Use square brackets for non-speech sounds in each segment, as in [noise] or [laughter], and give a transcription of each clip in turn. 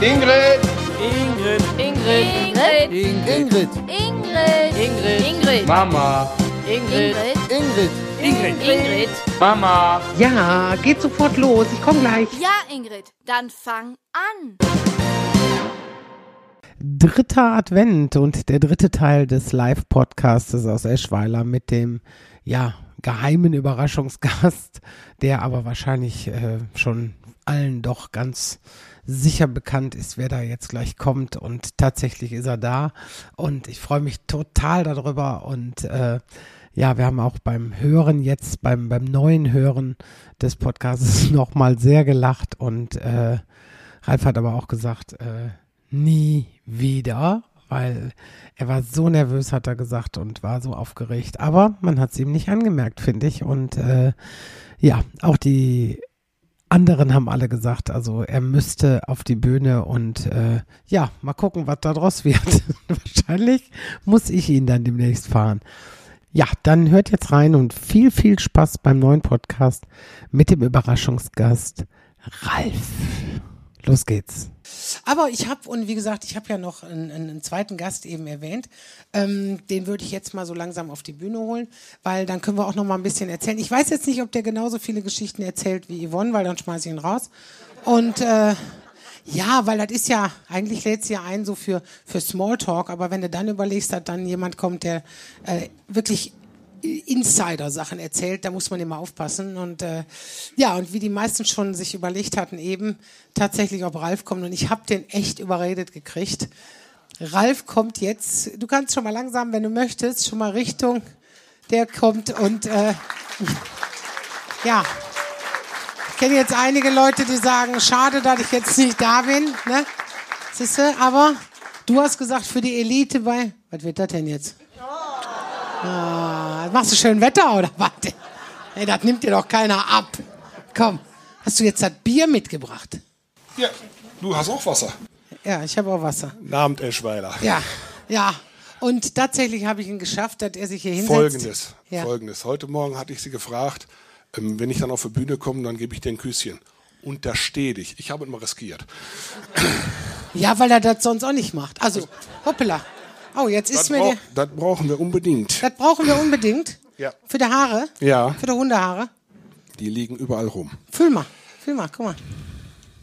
Ingrid. Ingrid. Ingrid. Ingrid. Ingrid. Ingrid. Ingrid. Mama. Ingrid. Ingrid. Ingrid. Ingrid. Mama. Ja, geht sofort los. Ich komme gleich. Ja, Ingrid, dann fang an. Dritter Advent und der dritte Teil des Live-Podcastes aus Eschweiler mit dem, ja, geheimen Überraschungsgast, der aber wahrscheinlich äh, schon allen doch ganz sicher bekannt ist, wer da jetzt gleich kommt und tatsächlich ist er da und ich freue mich total darüber und äh, ja, wir haben auch beim Hören jetzt, beim, beim neuen Hören des Podcasts [laughs] nochmal sehr gelacht und äh, Ralf hat aber auch gesagt, äh, nie wieder, weil er war so nervös, hat er gesagt, und war so aufgeregt. Aber man hat es ihm nicht angemerkt, finde ich. Und äh, ja, auch die anderen haben alle gesagt, also er müsste auf die Bühne und äh, ja, mal gucken, was da draus wird. [laughs] Wahrscheinlich muss ich ihn dann demnächst fahren. Ja, dann hört jetzt rein und viel, viel Spaß beim neuen Podcast mit dem Überraschungsgast Ralf. Los geht's. Aber ich habe, und wie gesagt, ich habe ja noch einen, einen, zweiten Gast eben erwähnt. Ähm, den würde ich jetzt mal so langsam auf die Bühne holen, weil dann können wir auch noch mal ein bisschen erzählen. Ich weiß jetzt nicht, ob der genauso viele Geschichten erzählt wie Yvonne, weil dann schmeiße ich ihn raus. Und äh, ja, weil das ist ja, eigentlich lädt es ja ein so für, für Smalltalk, aber wenn du dann überlegst, dass dann jemand kommt, der äh, wirklich Insider-Sachen erzählt, da muss man immer aufpassen. Und äh, ja, und wie die meisten schon sich überlegt hatten, eben tatsächlich, ob Ralf kommt. Und ich habe den echt überredet gekriegt. Ralf kommt jetzt, du kannst schon mal langsam, wenn du möchtest, schon mal Richtung, der kommt und äh, ja. Ich kenne jetzt einige Leute, die sagen, schade, dass ich jetzt nicht da bin. Ne? Siehste, aber du hast gesagt, für die Elite bei, was wird das denn jetzt? Ah, machst du schön Wetter oder was? Hey, das nimmt dir doch keiner ab. Komm, hast du jetzt das Bier mitgebracht? Ja, du hast auch Wasser. Ja, ich habe auch Wasser. Abend Eschweiler. Ja, ja. Und tatsächlich habe ich ihn geschafft, dass er sich hier hinsetzt. Folgendes, Ja. folgendes. Heute Morgen hatte ich sie gefragt, ähm, wenn ich dann auf die Bühne komme, dann gebe ich dir ein Küsschen. Untersteh dich. Ich habe es mal riskiert. Ja, weil er das sonst auch nicht macht. Also, hoppala. Oh, jetzt ist Das, mir brauch, der. das brauchen wir unbedingt. Das brauchen wir unbedingt. Ja. Für die Haare? Ja. Für die Hundehaare? Die liegen überall rum. Fühl mal. Fühl mal, guck mal.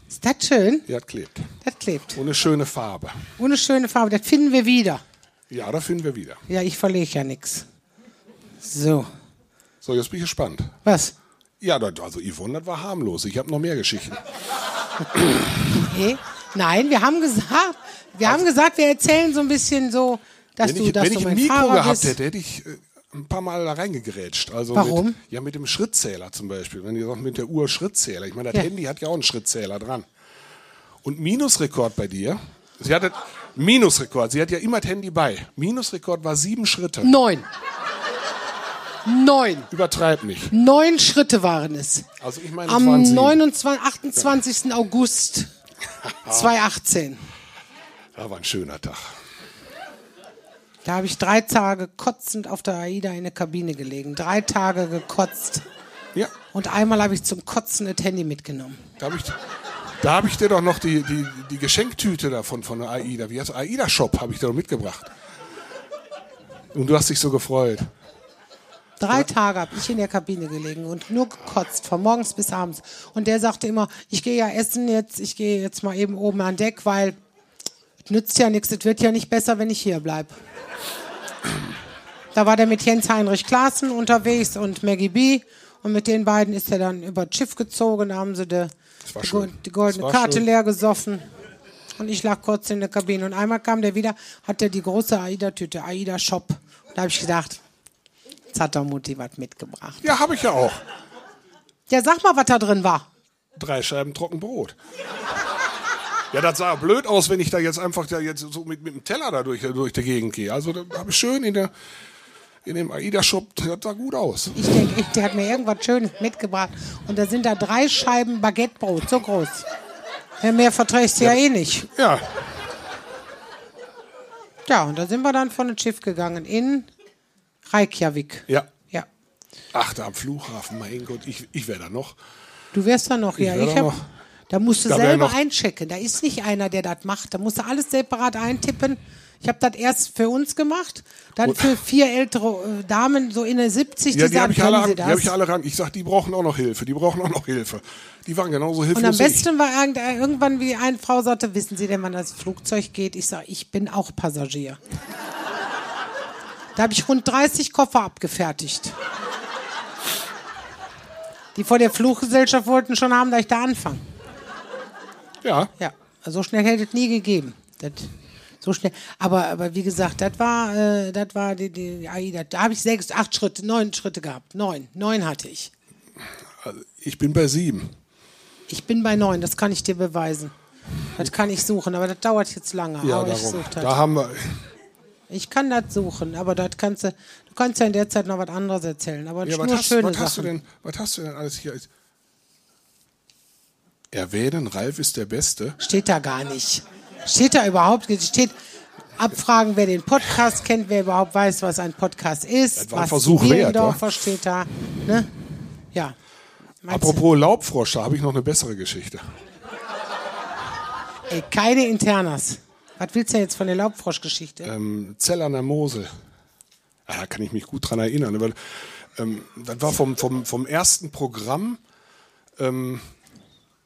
Ist das schön? Ja, das klebt. Das klebt. Eine schöne Farbe. Ohne schöne Farbe. Das finden wir wieder. Ja, da finden wir wieder. Ja, ich verlege ja nichts. So. So, jetzt bin ich gespannt. Was? Ja, das, also Yvonne, das war harmlos. Ich habe noch mehr Geschichten. Nee? Nein, wir haben gesagt, wir haben gesagt, wir erzählen so ein bisschen so, dass Also Wenn du, ich, dass wenn du ich ein mein Mikro Fahrer gehabt bist. hätte, hätte ich äh, ein paar Mal da reingegrätscht. Also Warum? Mit, ja, mit dem Schrittzähler zum Beispiel. Wenn ihr sagt, mit der Uhr Schrittzähler. Ich meine, das Ja. Handy hat ja auch einen Schrittzähler dran. Und Minusrekord bei dir. Sie hatte Minusrekord. Sie hat ja immer das Handy bei. Minusrekord war sieben Schritte. Neun. Neun. Übertreib nicht. Neun Schritte waren es. Also ich meine, Am waren sieben. 29, 28. August [laughs] 2018. Das war ein schöner Tag. Da habe ich drei Tage kotzend auf der AIDA in der Kabine gelegen. Drei Tage gekotzt. Ja, Und einmal habe ich zum Kotzen das Handy mitgenommen. da habe ich, da hab ich dir doch noch die, die, die Geschenktüte davon von der AIDA. Wie heißt? AIDA Shop habe ich dir doch mitgebracht. Und du hast dich so gefreut. Drei Tage habe ich in der Kabine gelegen und nur gekotzt, von morgens bis abends. Und der sagte immer, ich gehe ja essen jetzt, ich gehe jetzt mal eben oben an Deck, weil nützt ja nichts, es wird ja nicht besser, wenn ich hier bleibe. Da war der mit Jens Heinrich Klaassen unterwegs und Maggie B. Und mit den beiden ist er dann über das Schiff gezogen, da haben sie die, war die, goldene Karte schön. leer gesoffen. Und ich lag kurz in der Kabine. Und einmal kam der wieder, hat er die große AIDA-Tüte, AIDA-Shop. Da habe ich gedacht, jetzt hat der Mutti was mitgebracht. Ja, habe ich ja auch. Ja, sag mal, was da drin war. Drei Scheiben Trockenbrot. Ja, das sah blöd aus, wenn ich da jetzt einfach da jetzt so mit, mit dem Teller da durch, durch die Gegend gehe. Also da habe ich schön in, der, in dem AIDA-Shop, das sah gut aus. Ich denke, der hat mir irgendwas Schönes mitgebracht. Und da sind da drei Scheiben Baguettebrot, so groß. Ja, mehr verträgst du ja. eh nicht. Ja, Ja, und da sind wir dann von dem Schiff gegangen in Reykjavik. ja. Ja. Ach, da am Flughafen, mein Gott, ich, ich wäre da noch. Du wärst da noch, ja. Ich da hab, noch. Da musst du selber einchecken. Da ist nicht einer, der das macht. Da musst du alles separat eintippen. Ich habe das erst für uns gemacht, dann für vier ältere äh, Damen, so in der 70, die Ja, die sagen, habe ich, alle, sie die hab das? ich alle ran. Ich sag, die brauchen auch noch Hilfe, die brauchen auch noch Hilfe. Die waren genauso hilflos Und am besten war äh, irgendwann, wie eine Frau sagte, wissen Sie denn, wann das Flugzeug geht? Ich sage, ich bin auch Passagier. Da habe ich rund 30 Koffer abgefertigt. Die vor der Fluggesellschaft wollten schon haben, dass ich da anfange. Ja, Ja, so schnell hätte es nie gegeben. Das, so schnell. Aber, aber wie gesagt, das war, äh, das war die, die AIDA. Da habe ich sechs, acht Schritte, neun Schritte gehabt. Neun. Neun hatte ich. also ich bin bei sieben. Ich bin bei neun, das kann ich dir beweisen. Das kann ich suchen, aber das dauert jetzt lange. Ja, aber ich darum. suche das. Da haben wir. Ich kann das suchen, aber das kannst du. Du kannst ja in der Zeit noch was anderes erzählen. Aber Ja, nur hast, schöne was, hast du Sachen. denn, was hast du denn alles hier? Erwähnen, Ralf ist der Beste. Steht da gar nicht. Steht da überhaupt nicht. Steht abfragen, wer den Podcast kennt, wer überhaupt weiß, was ein Podcast ist. Das war ein was Versuch wert, Bielendorfer steht da. Ne? Ja. Meinst? Apropos Laubfrosch, da habe ich noch eine bessere Geschichte. Ey, keine Internas. Was willst du jetzt von der Laubfroschgeschichte? Ähm, Zell an der Mosel. Ah, Da kann ich mich gut dran erinnern. Weil, ähm, das war vom, vom, vom ersten Programm. Ähm,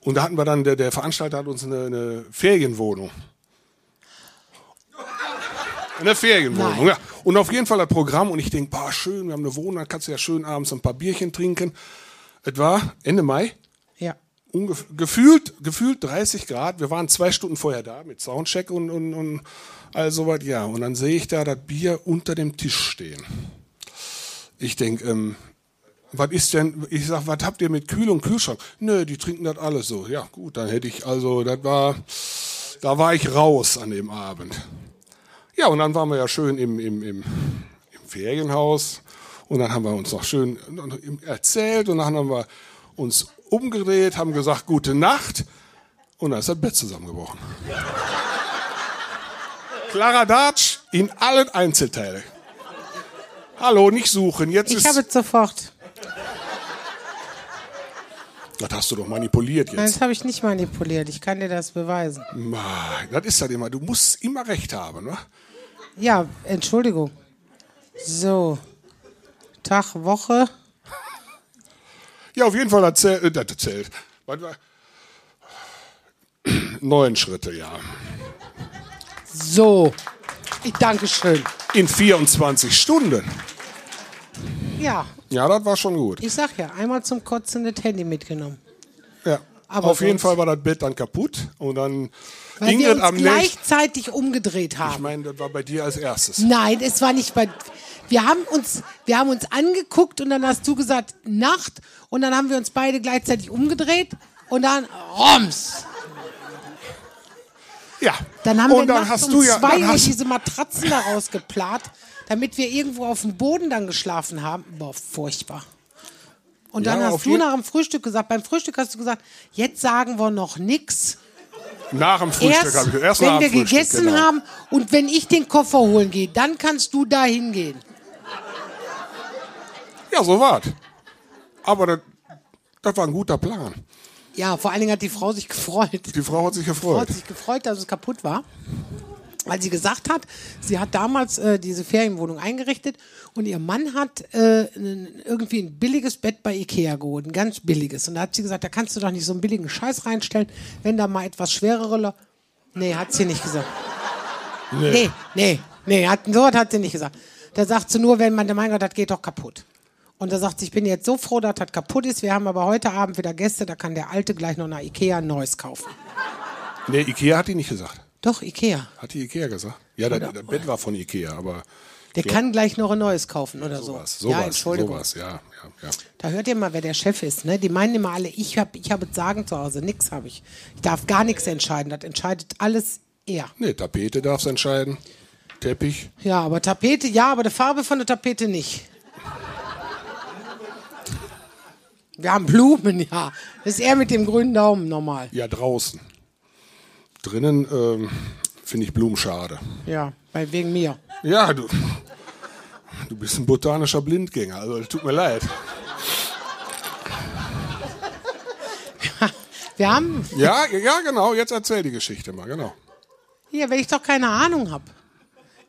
und da hatten wir dann, der, der Veranstalter hat uns eine, eine Ferienwohnung. Eine Ferienwohnung, Nein. ja. Und auf jeden Fall das Programm. Und ich denke, boah, schön, wir haben eine Wohnung, kannst du ja schön abends ein paar Bierchen trinken. Es war Ende Mai. Ja. Ungef gefühlt, gefühlt 30 Grad. Wir waren zwei Stunden vorher da mit Soundcheck und, und, und all sowas. Ja, und dann sehe ich da das Bier unter dem Tisch stehen. Ich denke, ähm, was ist denn, ich sag, was habt ihr mit Kühl und Kühlschrank? Nö, die trinken das alles so. Ja, gut, dann hätte ich, also, das war, da war ich raus an dem Abend. Ja, und dann waren wir ja schön im, im, im, im Ferienhaus und dann haben wir uns noch schön erzählt und dann haben wir uns umgedreht, haben gesagt, gute Nacht und dann ist das Bett zusammengebrochen. Clara Dartsch in allen Einzelteilen. Hallo, nicht suchen, jetzt Ich ist... habe es sofort. Das hast du doch manipuliert Nein, jetzt. das habe ich nicht manipuliert. Ich kann dir das beweisen. Mann, Das ist halt immer, du musst immer recht haben, ne? Ja, Entschuldigung. So. Tag, Woche. Ja, auf jeden Fall erzählt, äh, das war? Neun Schritte, ja. So. Ich danke schön. In 24 Stunden. Ja, Ja, das war schon gut. ich sag ja, einmal zum Kotzen das Handy mitgenommen. Ja. Aber Auf jeden Fall war das Bett dann kaputt und dann Weil wir Ingrid uns am gleichzeitig umgedreht Ich haben. meine, das war bei dir als erstes. Nein, es war nicht bei. Wir haben uns, wir haben uns angeguckt und dann hast du gesagt Nacht und dann haben wir uns beide gleichzeitig umgedreht und dann Roms. Ja. Dann haben und wir dann nachts hast um du ja, zwei Uhr diese Matratzen da rausgeplant, damit wir irgendwo auf dem Boden dann geschlafen haben. Boah, furchtbar. Und Ja, dann auf hast du nach dem Frühstück gesagt, beim Frühstück hast du gesagt, jetzt sagen wir noch nix. nach dem Frühstück Erst, habe ich erst wenn wir Frühstück, gegessen genau. haben und wenn ich den Koffer holen gehe, dann kannst du da hingehen. Ja, so war's. Aber das, das war ein guter Plan. Ja, vor allen Dingen hat die Frau sich gefreut. Die Frau hat sich Frau gefreut. hat sich gefreut, dass es kaputt war. Weil sie gesagt hat, sie hat damals äh, diese Ferienwohnung eingerichtet und ihr Mann hat äh, irgendwie ein billiges Bett bei Ikea geholt, ein ganz billiges. Und da hat sie gesagt, da kannst du doch nicht so einen billigen Scheiß reinstellen, wenn da mal etwas schwerere... Le nee, hat sie nicht gesagt. Nee, nee, nee, hat, so hat sie nicht gesagt. Da sagt sie nur, wenn man, mein Gott, das geht doch kaputt. Und da sagt sie, ich bin jetzt so froh, dass das kaputt ist. Wir haben aber heute Abend wieder Gäste, da kann der Alte gleich noch nach Ikea ein neues kaufen. Nee, Ikea hat die nicht gesagt. Doch, Ikea. Hat die Ikea gesagt? Ja, das, das Bett war von Ikea, aber Der kann gleich noch ein neues kaufen oder so. sowas, ja, sowas, Entschuldigung. sowas, ja, ja, ja. Da hört ihr mal, wer der Chef ist. Ne? Die meinen immer alle, ich habe ich hab es sagen zu Hause. Nix habe ich. Ich darf gar nichts entscheiden. Das entscheidet alles er. Nee, Tapete darfst entscheiden. Teppich. Ja, aber Tapete, ja, aber die Farbe von der Tapete nicht. Wir haben Blumen, ja. Das ist er mit dem grünen Daumen normal. Ja, draußen. Drinnen ähm, finde ich Blumen schade. Ja, weil wegen mir. Ja, du, du bist ein botanischer Blindgänger, also tut mir leid. [laughs] Wir haben, Ja, ja, genau. Jetzt erzähl die Geschichte mal, genau. ja, wenn ich doch keine Ahnung habe.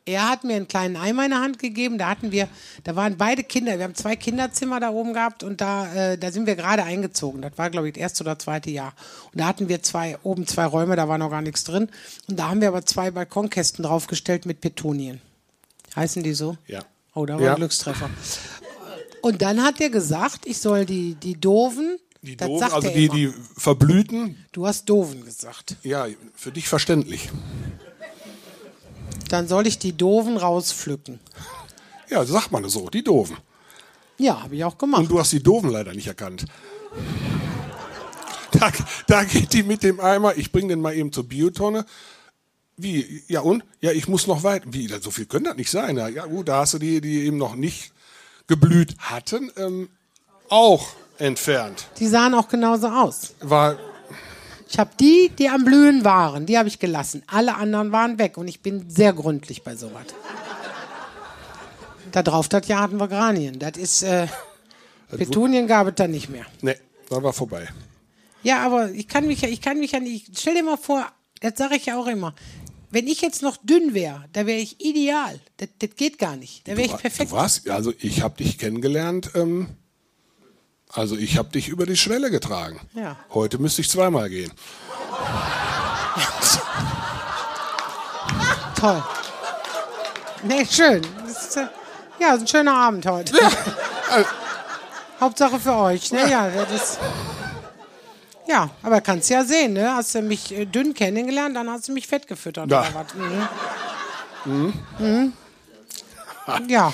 Er hat mir einen kleinen Eimer in der Hand gegeben. Da hatten wir, da waren beide Kinder. Wir haben zwei Kinderzimmer da oben gehabt und da, äh, da sind wir gerade eingezogen. Das war, glaube ich, das erste oder zweite Jahr. Und da hatten wir zwei, oben zwei Räume, da war noch gar nichts drin. Und da haben wir aber zwei Balkonkästen draufgestellt mit Petunien. Heißen die so? Ja. Oh, da war Ja. ein Glückstreffer. Und dann hat er gesagt, ich soll die, die Doofen, Die das sagt also die, immer. die verblühten, Du hast Doofen gesagt. ja, für dich verständlich. Dann soll ich die Doofen rauspflücken. Ja, sagt man so, die doofen. Ja, habe ich auch gemacht. Und du hast die doofen leider nicht erkannt. Da, da geht die mit dem Eimer, ich bring den mal eben zur Biotonne. Wie? Ja und? Ja, ich muss noch weit. Wie? So viel können das nicht sein. Ja, ja gut, da hast du die, die eben noch nicht geblüht hatten, ähm, auch entfernt. Die sahen auch genauso aus. War, Ich habe die, die am Blühen waren, die habe ich gelassen. Alle anderen waren weg und ich bin sehr gründlich bei sowas. Da drauf, das Jahr hatten wir Granien. Das ist, äh, Petunien gab es dann nicht mehr. ne, da war vorbei. Ja, aber ich kann mich ja, ich kann mich ja nicht, stell dir mal vor, das sage ich ja auch immer, wenn ich jetzt noch dünn wäre, da wäre ich ideal. Das, das geht gar nicht. Da wäre ich Du perfekt. warst, also ich habe dich kennengelernt, ähm, also ich habe dich über die Schwelle getragen. Ja. Heute müsste ich zweimal gehen. Toll. Nee, schön. Ist, äh, ja, ist ein schöner Abend heute. Hauptsache für euch. Ne? Ja, das ja, aber kannst ja sehen, ne? Hast du mich äh, dünn kennengelernt, dann hast du mich fett gefüttert Ja. oder was? Mhm. Mhm. Ja.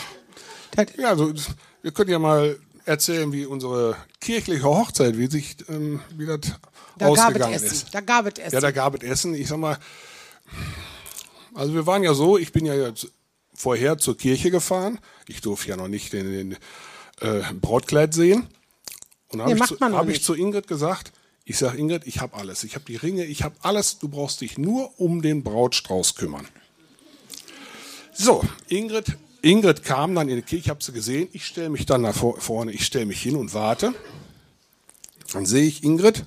Das, Ja, also wir können ja mal erzählen, wie unsere kirchliche Hochzeit, wie sich ähm, wie das da gab es ausgegangen Essen. ist. Da gab es Essen. Ja, da gab es Essen. Ich sag mal, also wir waren ja so, ich bin ja jetzt vorher zur Kirche gefahren. Ich durfte ja noch nicht den, den äh, Brautkleid sehen. Und dann Nee, habe ich, zu- hab ich zu Ingrid gesagt, ich sag Ingrid, ich habe alles. Ich habe die Ringe, ich habe alles. Du brauchst dich nur um den Brautstrauß kümmern. So, Ingrid, Ingrid kam dann in die Kirche, ich habe sie gesehen. Ich stelle mich dann nach vor, vorne, ich stelle mich hin und warte. Dann sehe ich Ingrid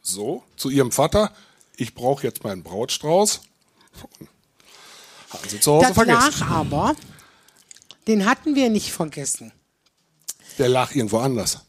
so zu ihrem Vater, ich brauche jetzt meinen Brautstrauß. Haben sie zu Hause das vergessen. lag aber, den hatten wir nicht vergessen. Der lag irgendwo anders.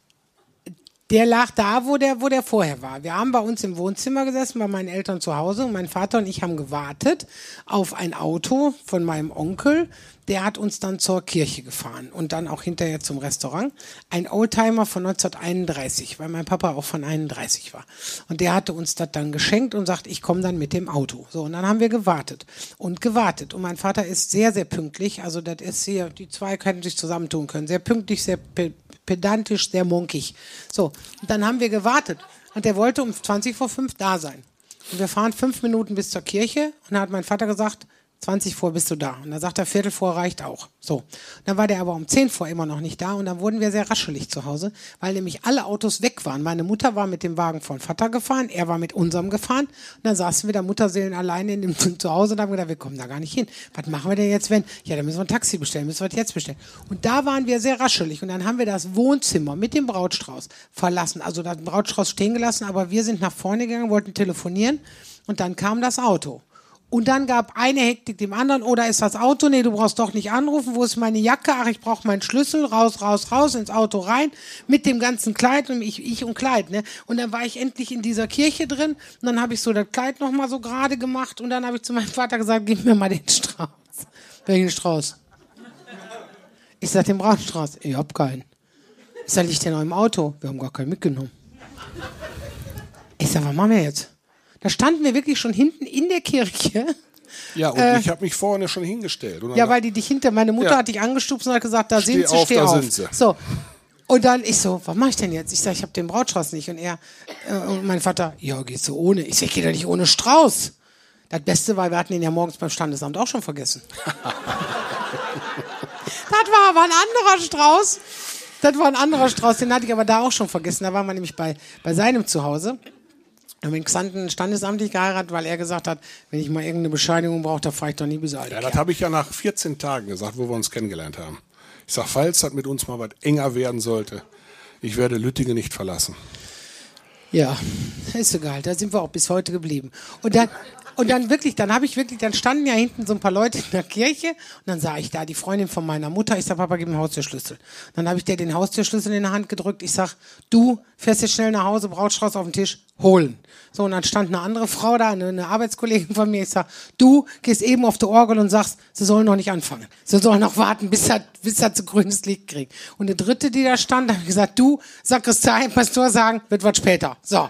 Der lag da, wo der, wo der vorher war. Wir haben bei uns im Wohnzimmer gesessen, bei meinen Eltern zu Hause und mein Vater und ich haben gewartet auf ein Auto von meinem Onkel. Der hat uns dann zur Kirche gefahren und dann auch hinterher zum Restaurant. Ein Oldtimer von 1931, weil mein Papa auch von 31 war. Und der hatte uns das dann geschenkt und sagt, ich komme dann mit dem Auto. So, und dann haben wir gewartet und gewartet. Und mein Vater ist sehr, sehr pünktlich. Also das ist hier, die zwei können sich zusammentun können. Sehr pünktlich, sehr pe pedantisch, sehr munkig. So, und dann haben wir gewartet. Und der wollte um 20 vor 5 da sein. Und wir fahren fünf Minuten bis zur Kirche. Und dann hat mein Vater gesagt, 20 vor bist du da. Und dann sagt er, Viertel vor reicht auch. So. Dann war der aber um 10 vor immer noch nicht da. Und dann wurden wir sehr raschelig zu Hause, weil nämlich alle Autos weg waren. Meine Mutter war mit dem Wagen von Vater gefahren, er war mit unserem gefahren. Und dann saßen wir da Mutterseelen alleine in dem [laughs] zu Hause und haben gedacht, wir kommen da gar nicht hin. Was machen wir denn jetzt, wenn? Ja, dann müssen wir ein Taxi bestellen, müssen wir das jetzt bestellen. Und da waren wir sehr raschelig. Und dann haben wir das Wohnzimmer mit dem Brautstrauß verlassen. Also den Brautstrauß stehen gelassen, aber wir sind nach vorne gegangen, wollten telefonieren. Und dann kam das Auto. Und dann gab eine Hektik dem anderen, oder ist das Auto? Nee, du brauchst doch nicht anrufen. Wo ist meine Jacke? Ach, ich brauche meinen Schlüssel. Raus, raus, raus, ins Auto rein. Mit dem ganzen Kleid und ich, ich und Kleid, ne? Und dann war ich endlich in dieser Kirche drin. Und dann habe ich so das Kleid nochmal so gerade gemacht. Und dann habe ich zu meinem Vater gesagt, gib mir mal den Strauß. Welchen Strauß? Ich sag den Brautstrauß. Ich hab keinen. Ich sag, liegt der noch im Auto? Wir haben gar keinen mitgenommen. Ich sag, was machen wir jetzt? Da standen wir wirklich schon hinten in der Kirche. Ja, und ich habe mich vorne schon hingestellt. Äh. Ja, weil die dich hinter, meine Mutter Ja. hat dich angestupst und hat gesagt, da Steh sind sie, auf, steh da auf. sind sie. So. Und dann ich so, was mache ich denn jetzt? Ich sage, ich habe den Brautstrauß nicht. Und er, äh, und mein Vater, ja, gehst du ohne? Ich sage, ich gehe doch nicht ohne Strauß. Das Beste war, wir hatten ihn ja morgens beim Standesamt auch schon vergessen. [laughs] das war aber ein anderer Strauß. Das war ein anderer Strauß, den hatte ich aber da auch schon vergessen. Da waren wir nämlich bei, bei seinem Zuhause. Wir haben den Xanten standesamtlich geheiratet, weil er gesagt hat, wenn ich mal irgendeine Bescheinigung brauche, da fahre ich doch nie bis alt. Ja, das habe ich ja nach 14 Tagen gesagt, wo wir uns kennengelernt haben. Ich sag, falls das mit uns mal was enger werden sollte, ich werde Lüttinge nicht verlassen. Ja, ist egal. Da sind wir auch bis heute geblieben. Und dann, und dann wirklich, dann habe ich wirklich, dann standen ja hinten so ein paar Leute in der Kirche und dann sah ich da die Freundin von meiner Mutter. Ich sag, Papa, gib mir Haustürschlüssel. Dann habe ich der den Haustürschlüssel in der Hand gedrückt. Ich sag, du fährst jetzt schnell nach Hause, Brautstrauß auf den Tisch, holen. So, und dann stand eine andere Frau da, eine, eine Arbeitskollegin von mir. Ich sag, du gehst eben auf die Orgel und sagst, sie sollen noch nicht anfangen. Sie sollen noch warten, bis er, bis er zu grünes Licht kriegt. Und eine dritte, die da stand, habe ich gesagt, du, Sakristei, Pastor sagen, wird was später. So.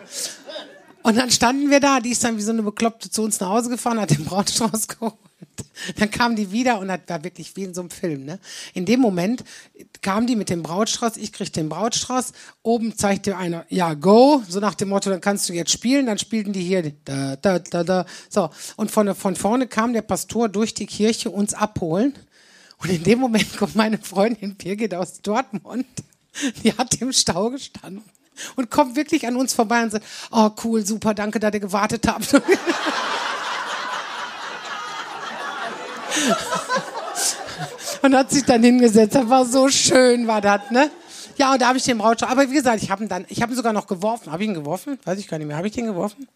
Und dann standen wir da, die ist dann wie so eine Bekloppte zu uns nach Hause gefahren, hat den Brautstrauß [laughs] geholt. Dann kam die wieder und das war wirklich wie in so einem Film. Ne? In dem Moment kam die mit dem Brautstrauß, ich krieg den Brautstrauß, oben zeigte einer, ja, go, so nach dem Motto, dann kannst du jetzt spielen, dann spielten die hier, da, da, da, da, so. Und von, von vorne kam der Pastor durch die Kirche uns abholen. Und in dem Moment kommt meine Freundin Birgit aus Dortmund, die hat im Stau gestanden und kommt wirklich an uns vorbei und sagt, oh cool, super, danke, dass ihr gewartet habt. [laughs] und hat sich dann hingesetzt. Das war so schön, war das, ne? Ja, und da habe ich den Brautstrauß. Aber wie gesagt, ich habe ihn dann, ich habe ihn sogar noch geworfen. Habe ich ihn geworfen? Weiß ich gar nicht mehr. Habe ich den geworfen?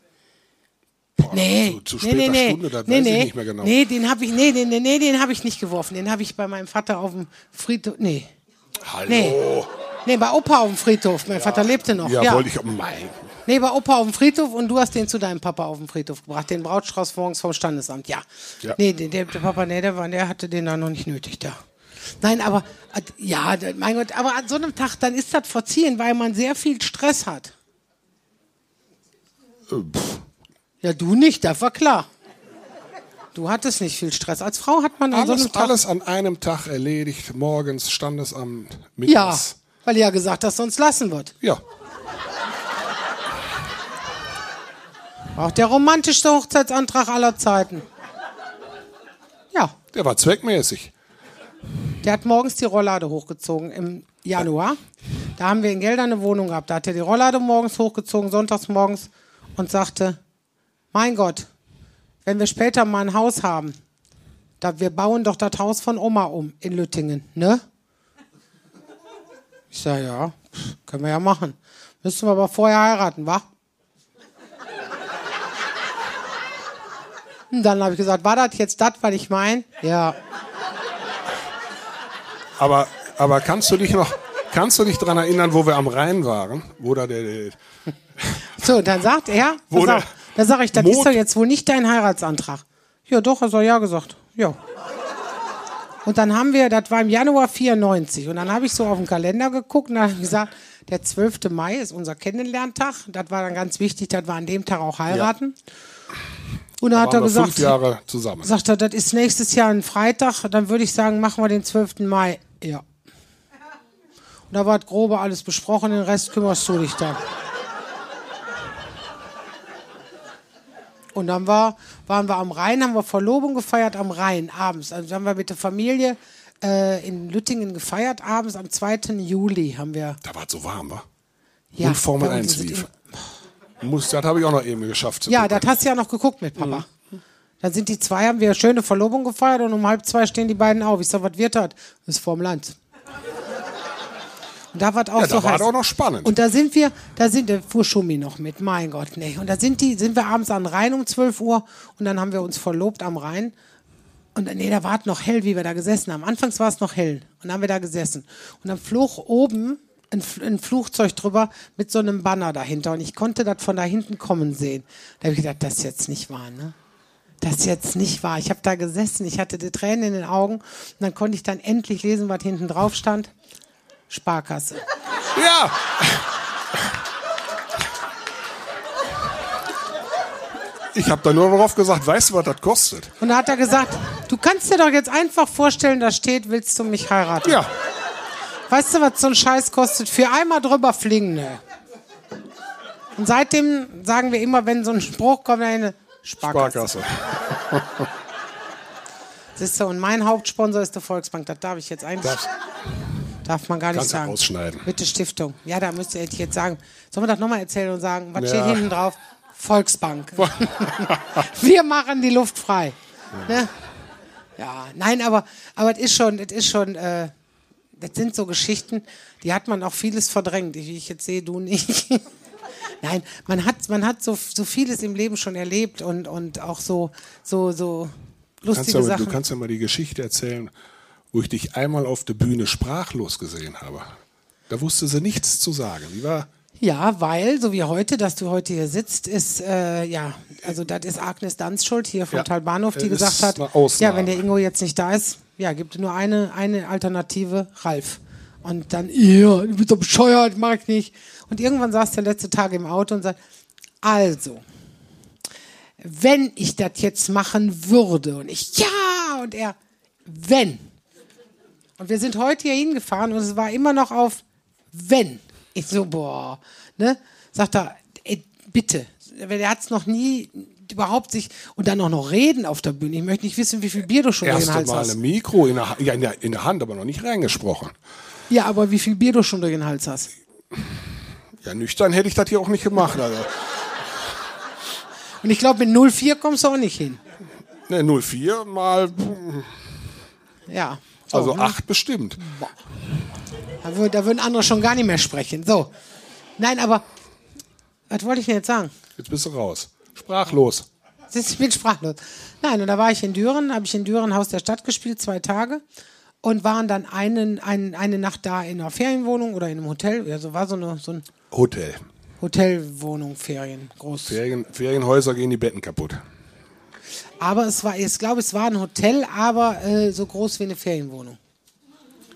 Boah, Nee, zu, zu nee, später nee, nee, Stunde, das nee, weiß nee, ich nicht mehr genau. nee, den habe ich, nee, den, nee, nee, den habe ich nicht geworfen. Den habe ich bei meinem Vater auf dem Friedhof, nee, Hallo. nee, nee, bei Opa auf dem Friedhof. Mein Vater lebte noch. Ja, Ja, wollte ich. Mein. Nee, bei Opa auf dem Friedhof und du hast den zu deinem Papa auf dem Friedhof gebracht, den Brautstrauß morgens vom Standesamt. Ja. Ja. Nee, der, der, der Papa, nee, der, war, der hatte den da noch nicht nötig da. Nein, aber äh, ja, mein Gott, aber an so einem Tag, dann ist das verziehen, weil man sehr viel Stress hat. Äh, pff. Ja, du nicht, das war klar. Du hattest nicht viel Stress. Als Frau hat man an so Alles, einem Tag. alles an einem Tag erledigt. Morgens Standesamt, ja, mittags. Weil ihr ja gesagt hast, sonst lassen wird. Ja. Auch der romantischste Hochzeitsantrag aller Zeiten. Ja. Der war zweckmäßig. Der hat morgens die Rolllade hochgezogen im Januar. Da haben wir in Gelder eine Wohnung gehabt. Da hat er die Rolllade morgens hochgezogen, sonntags morgens und sagte, mein Gott, wenn wir später mal ein Haus haben, da, wir bauen doch das Haus von Oma um in Lüttingen, ne? Ich sage, ja, können wir ja machen. Müssen wir aber vorher heiraten, wa? Und dann habe ich gesagt, war das jetzt das, was ich meine? Ja. Aber, aber kannst du dich noch, kannst du dich daran erinnern, wo wir am Rhein waren? Wo da der, der So, dann sagt er, Wo da sage ich, das Mond- ist doch jetzt wohl nicht dein Heiratsantrag. Ja, doch, er soll ja gesagt. Ja. Und dann haben wir, das war im Januar 94, und dann habe ich so auf den Kalender geguckt und dann habe ich gesagt, der 12. Mai ist unser Kennenlerntag. Das war dann ganz wichtig, dass wir an dem Tag auch heiraten. Und dann hat er gesagt, fünf Jahre zusammen. sagt er, das ist nächstes Jahr ein Freitag, dann würde ich sagen, machen wir den 12. Mai. Ja. Und da war das Grobe alles besprochen, den Rest kümmerst du dich dann. Und dann war, waren wir am Rhein, haben wir Verlobung gefeiert am Rhein abends. Also haben wir mit der Familie äh, in Lüttingen gefeiert abends am 2. Juli haben wir. Da war es so warm, wa? Ja, Und Formel bei uns 1 ist es lief. Muss, das habe ich auch noch eben geschafft. Ja, gucken. das hast du ja noch geguckt mit Papa. Dann sind die zwei, haben wir schöne Verlobung gefeiert und um halb zwei stehen die beiden auf. Ich sag, was wird das? Das ist vorm Land. Und da war auch Ja, so da war heiß. doch noch spannend. Und da sind wir, da sind, da fuhr Schumi noch mit, mein Gott, nee. Und da sind die, sind wir abends an Rhein um 12 Uhr und dann haben wir uns verlobt am Rhein. Und dann- nee, da war es noch hell, wie wir da gesessen haben. Anfangs war es noch hell. Und dann haben wir da gesessen. Und dann flog oben ein, ein Flugzeug drüber mit so einem Banner dahinter. Und ich konnte das von da hinten kommen sehen. Da habe ich gedacht, das ist jetzt nicht wahr, ne? Das ist jetzt nicht wahr. Ich habe da gesessen, ich hatte die Tränen in den Augen. Und dann konnte ich dann endlich lesen, was hinten drauf stand. Sparkasse. Ja! Ich habe da nur darauf gesagt, weißt du, was das kostet? Und da hat er gesagt, du kannst dir doch jetzt einfach vorstellen, da steht, willst du mich heiraten? Ja, Weißt du, was so ein Scheiß kostet? Für einmal drüber fliegen, ne? Und seitdem sagen wir immer, wenn so ein Spruch kommt, eine Sparkasse. Sparkasse. Siehst du, und mein Hauptsponsor ist die Volksbank. Das darf ich jetzt eigentlich. Darfst- Darf man gar nicht Kannst sagen. rausschneiden. Bitte Stiftung. Ja, da müsste ich jetzt sagen. Sollen wir das nochmal erzählen und sagen, was Ja. steht hinten drauf? Volksbank. [laughs] wir machen die Luft frei. Ne? Ja, nein, aber, aber es ist schon, es ist schon, äh, das sind so Geschichten, die hat man auch vieles verdrängt. Wie ich jetzt sehe, du nicht. [laughs] Nein, man hat, man hat so, so vieles im Leben schon erlebt und, und auch so, so, so Kannst lustige ja, mal- Sachen. du kannst ja mal die Geschichte erzählen, wo ich dich einmal auf der Bühne sprachlos gesehen habe. Da wusste sie nichts zu sagen. Die war Ja, weil, so wie heute, dass du heute hier sitzt, ist, äh, ja, also das ist Agnes Danz schuld hier von Ja, Talbahnhof, die äh, gesagt hat, ja, wenn der Ingo jetzt nicht da ist, ja, gibt nur eine, eine Alternative, Ralf. Und dann, ja, du bist doch bescheuert, mag ich nicht. Und irgendwann saß der letzte Tag im Auto und sagt, also, wenn ich das jetzt machen würde und ich, ja, und er, wenn. Und wir sind heute hier hingefahren und es war immer noch auf wenn. Ich so, boah, ne? Sagt er, ey, bitte. Der hat es noch nie überhaupt sich und dann auch noch reden auf der Bühne. Ich möchte nicht wissen, wie viel Bier du schon in den erste Hals Mal hast. ein Mikro in der, ja, in, der, in der Hand, aber noch nicht reingesprochen. Ja, aber wie viel Bier du schon durch den Hals hast. Ja, nüchtern hätte ich das hier auch nicht gemacht. Also. Und ich glaube, mit 04 kommst du auch nicht hin. Ne, 04 mal, Ja. So, also ne? 8 bestimmt. Da, würd, da würden andere schon gar nicht mehr sprechen. So. Nein, aber was wollte ich denn jetzt sagen? Jetzt bist du raus. Sprachlos. Ich bin sprachlos. Nein, und da war ich in Düren, habe ich in Düren Haus der Stadt gespielt, zwei Tage. Und waren dann einen, einen, eine Nacht da in einer Ferienwohnung oder in einem Hotel. Also war so eine so ein Hotel. Hotelwohnung, Ferien, groß. Ferien, Ferienhäuser gehen die Betten kaputt. Aber es war, ich glaube, es war ein Hotel, aber äh, so groß wie eine Ferienwohnung.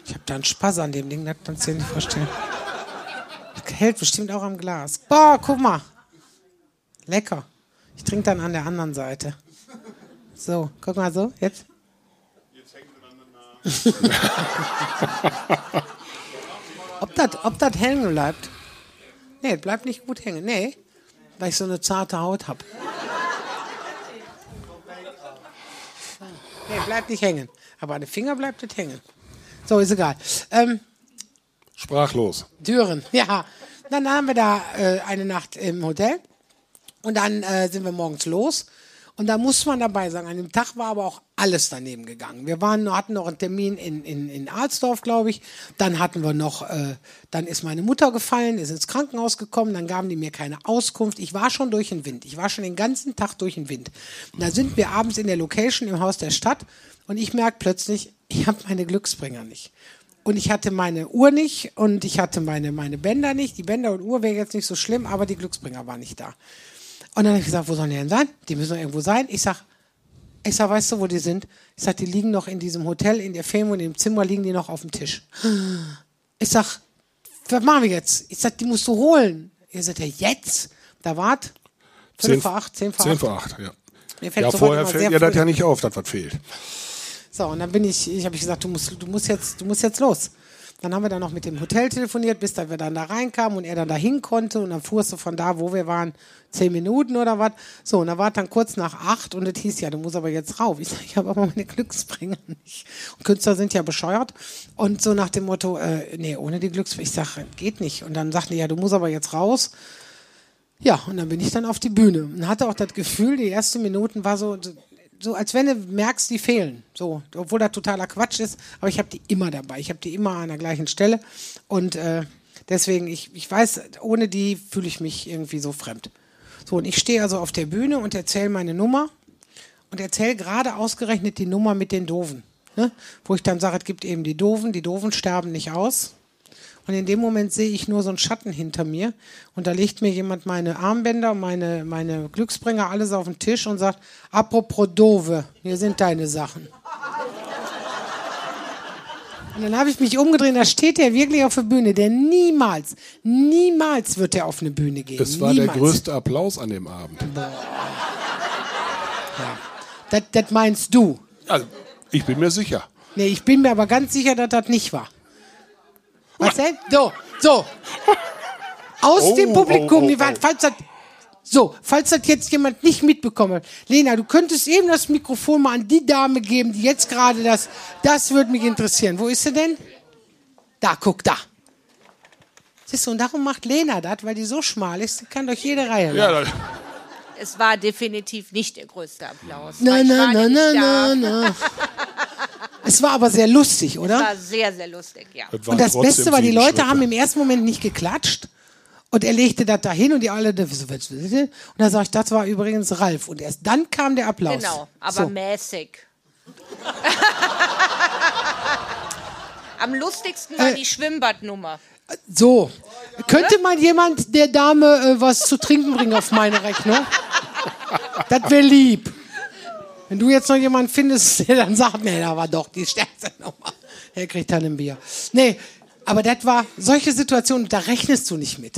Ich habe da einen Spaß an dem Ding, das kannst du dir nicht vorstellen. Das hält bestimmt auch am Glas. Boah, guck mal. Lecker. Ich trinke dann an der anderen Seite. So, guck mal so, jetzt. [laughs] ob das ob das hängen bleibt? Nee, bleibt nicht gut hängen. Nee, weil ich so eine zarte Haut habe. Nee, bleibt nicht hängen. Aber an den Finger bleibt es hängen. So, ist egal. Ähm, Sprachlos. Düren, ja. Dann haben wir da äh, eine Nacht im Hotel. Und dann äh, sind wir morgens los. Und da muss man dabei sagen, an dem Tag war aber auch alles daneben gegangen. Wir waren, hatten noch einen Termin in, in, in Alsdorf, glaube ich. Dann hatten wir noch, äh, dann ist meine Mutter gefallen, ist ins Krankenhaus gekommen, dann gaben die mir keine Auskunft. Ich war schon durch den Wind. Ich war schon den ganzen Tag durch den Wind. Da sind wir abends in der Location im Haus der Stadt und ich merke plötzlich, ich habe meine Glücksbringer nicht. Und ich hatte meine Uhr nicht und ich hatte meine, meine Bänder nicht. Die Bänder und Uhr wäre jetzt nicht so schlimm, aber die Glücksbringer waren nicht da. Und dann habe ich gesagt, wo sollen die denn sein? Die müssen doch irgendwo sein. Ich sag, ich sag, weißt du, wo die sind? Ich sag, die liegen noch in diesem Hotel, in der Ferienwohnung, in dem Zimmer liegen die noch auf dem Tisch. Ich sag, was machen wir jetzt? Ich sag, die musst du holen. Ihr sagt, ja, jetzt? Da wart, Viertel vor acht, zehn vor 10 acht. vor 8, ja. Mir fällt Ja, vorher fällt ja das ja nicht auf, dass was fehlt. so, und dann bin ich, ich habe ich gesagt, du musst, du musst jetzt, du musst jetzt los. Dann haben wir dann noch mit dem Hotel telefoniert, bis dann wir dann da reinkamen und er dann dahin konnte und dann fuhrst du von da, wo wir waren, zehn Minuten oder was. So, und dann war dann kurz nach acht und es hieß ja, du musst aber jetzt rauf. Ich [laughs] sag, ich habe aber meine Glücksbringer nicht. Und Künstler sind ja bescheuert. Und so nach dem Motto, äh, nee, ohne die Glücksbringer, ich sag, geht nicht. Und dann sagten die, ja, du musst aber jetzt raus. Ja, und dann bin ich dann auf die Bühne und hatte auch das Gefühl, die ersten Minuten war so, so als wenn du merkst, die fehlen. So, obwohl das totaler Quatsch ist, aber ich habe die immer dabei. Ich habe die immer an der gleichen Stelle und äh, deswegen, ich, ich weiß, ohne die fühle ich mich irgendwie so fremd. So, und ich stehe also auf der Bühne und erzähle meine Nummer und erzähle gerade ausgerechnet die Nummer mit den Doofen. Ne? Wo ich dann sage, es gibt eben die Doofen, die Doofen sterben nicht aus. Und in dem Moment sehe ich nur so einen Schatten hinter mir. Und da legt mir jemand meine Armbänder, meine, meine Glücksbringer, alles auf den Tisch und sagt, apropos Dove, hier sind deine Sachen. Und dann habe ich mich umgedreht, da steht der wirklich auf der Bühne, der niemals, niemals wird er auf eine Bühne gehen. Das war niemals. der größte Applaus an dem Abend. Das, das meinst du. Also, ich bin mir sicher. Nee, ich bin mir aber ganz sicher, dass das nicht war. Was denn? So, so. Aus Oh, dem Publikum, oh, oh, die waren, oh. falls das, so, falls das jetzt jemand nicht mitbekommen hat. Lena, du könntest eben das Mikrofon mal an die Dame geben, die jetzt gerade das, das würde mich interessieren. Wo ist sie denn? Da, guck, da. Siehst du, und darum macht Lena das, weil die so schmal ist, die kann durch jede Reihe. Ja, da, Es war definitiv nicht der größte Applaus. na, na, na, na, na, na. Es war aber sehr lustig, oder? Das war sehr, sehr lustig, ja. das Und das Beste war, die Leute Schritte. haben im ersten Moment nicht geklatscht. Und er legte das dahin und die alle, und da sag ich, das war übrigens Ralf. Und erst dann kam der Applaus. Genau, aber so. mäßig. [laughs] Am lustigsten war Äh. die Schwimmbadnummer. So. Könnte mal jemand der Dame äh, was zu trinken bringen auf meine Rechnung? [laughs] Das wäre lieb. Wenn du jetzt noch jemanden findest, [laughs] der dann sagt, nee, da war doch die stärkste Nummer. Der kriegt dann ein Bier. Nee, aber das war solche Situationen, da rechnest du nicht mit.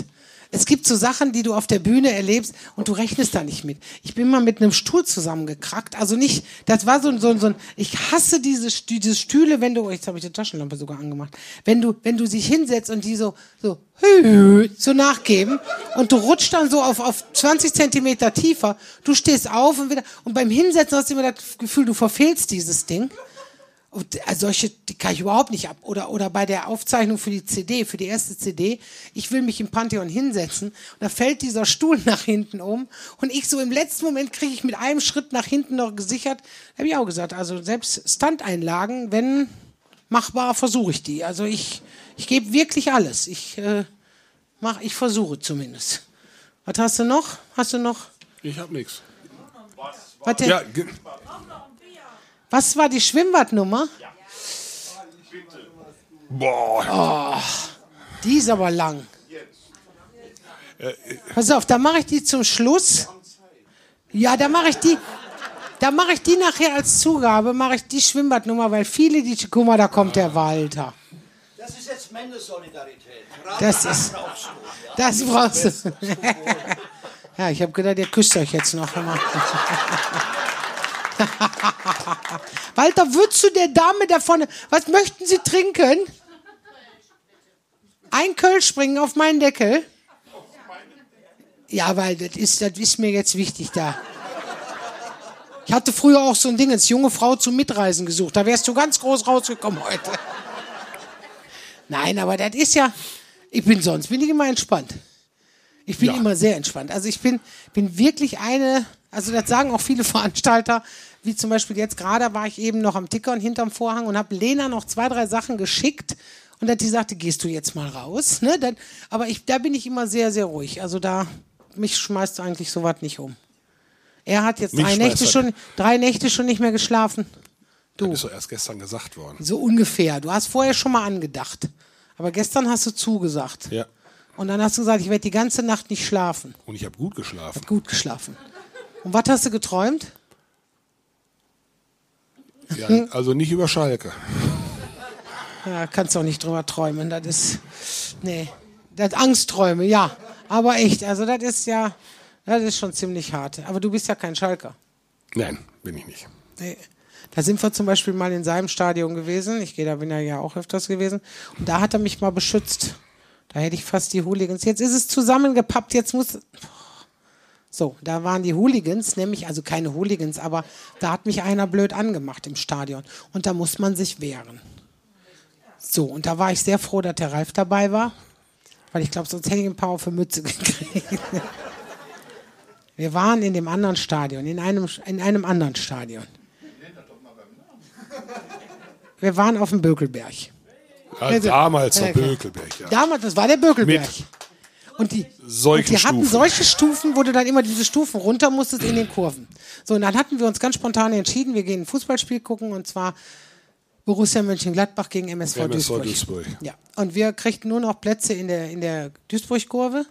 Es gibt so Sachen, die du auf der Bühne erlebst und du rechnest da nicht mit. Ich bin mal mit einem Stuhl zusammengekrackt. Also nicht, das war so, ein- so, ein- so ein, ich hasse diese, diese Stühle, wenn du, jetzt habe ich die Taschenlampe sogar angemacht, wenn du, wenn du sich hinsetzt und die so, so, so nachgeben und du rutschst dann so auf, auf 20 Zentimeter tiefer, du stehst auf und wieder, und beim Hinsetzen hast du immer das Gefühl, du verfehlst dieses Ding. Und äh, solche, die kann ich überhaupt nicht ab. Oder, oder bei der Aufzeichnung für die CD, für die erste CD, ich will mich im Pantheon hinsetzen und da fällt dieser Stuhl [laughs] nach hinten um und ich so im letzten Moment kriege ich mit einem Schritt nach hinten noch gesichert. Habe ich auch gesagt, also selbst Stunt-Einlagen, wenn machbar, versuche ich die. Also ich, ich gebe wirklich alles. Ich, äh, mach, ich versuche zumindest. Was hast du noch? Hast du noch? Ich hab nichts. Was, denn? Ja, was war die Schwimmbadnummer? boah. Die ist aber lang. Pass auf, da mache ich die zum Schluss. Ja, da mache ich die. Da mache ich die nachher als Zugabe, mache ich die Schwimmbadnummer, weil viele die, guck mal, da kommt der Walter. Das ist jetzt Männersolidarität. Das ist, das brauchst du. [laughs] Ja, ich habe gedacht, ihr küsst euch jetzt noch einmal. [laughs] [laughs] Walter, würdest du der Dame da vorne, was möchten Sie trinken? Ein Kölsch springen auf meinen Deckel? Ja, weil das ist, das ist mir jetzt wichtig da. Ich hatte früher auch so ein Ding, als junge Frau zum Mitreisen gesucht. Da wärst du ganz groß rausgekommen heute. Nein, aber das ist ja, ich bin sonst, bin ich immer entspannt. Ich bin Ja. immer sehr entspannt. Also ich bin, bin wirklich eine, also das sagen auch viele [laughs] Veranstalter, wie zum Beispiel jetzt gerade war ich eben noch am Tickern hinterm Vorhang und habe Lena noch zwei, drei Sachen geschickt und dass die sagte, gehst du jetzt mal raus. Ne? Dann, aber ich, da bin ich immer sehr, sehr ruhig. Also da, mich schmeißt eigentlich sowas nicht um. Er hat jetzt drei Nächte, schon, drei Nächte schon nicht mehr geschlafen. Das ist doch erst gestern gesagt worden. So ungefähr. Du hast vorher schon mal angedacht. Aber gestern hast du zugesagt. Ja. Und dann hast du gesagt, ich werde die ganze Nacht nicht schlafen. Und ich habe gut geschlafen. Gut geschlafen. Und was hast du geträumt? Ja, also nicht über Schalke. Ja, kannst auch nicht drüber träumen. Das ist. Nee. Das Angstträume, ja. Aber echt, also das ist ja. Das ist schon ziemlich hart. Aber du bist ja kein Schalker. Nein, bin ich nicht. Nee. Da sind wir zum Beispiel mal in seinem Stadion gewesen. Ich gehe da bin ja ja auch öfters gewesen. Und da hat er mich mal beschützt. Da hätte ich fast die Hooligans. Jetzt ist es zusammengepappt. Jetzt muss. So, da waren die Hooligans, nämlich, also keine Hooligans, aber da hat mich einer blöd angemacht im Stadion. Und da muss man sich wehren. So, und da war ich sehr froh, dass der Ralf dabei war, weil ich glaube, sonst hätte ich ein paar auf die Mütze gekriegt. [laughs] Wir waren in dem anderen Stadion, in einem, in einem anderen Stadion. Wir waren auf dem Bökelberg. Ja, Also- damals der klar. Bökelberg, ja. Damals, das war der Bökelberg. Mit und die, und die hatten solche Stufen, wo du dann immer diese Stufen runter musstest in den Kurven. So, und dann hatten wir uns ganz spontan entschieden, wir gehen ein Fußballspiel gucken und zwar Borussia Mönchengladbach gegen MSV, MSV Duisburg. Duisburg. Ja, und wir kriegten nur noch Plätze in der, in der Duisburg-Kurve.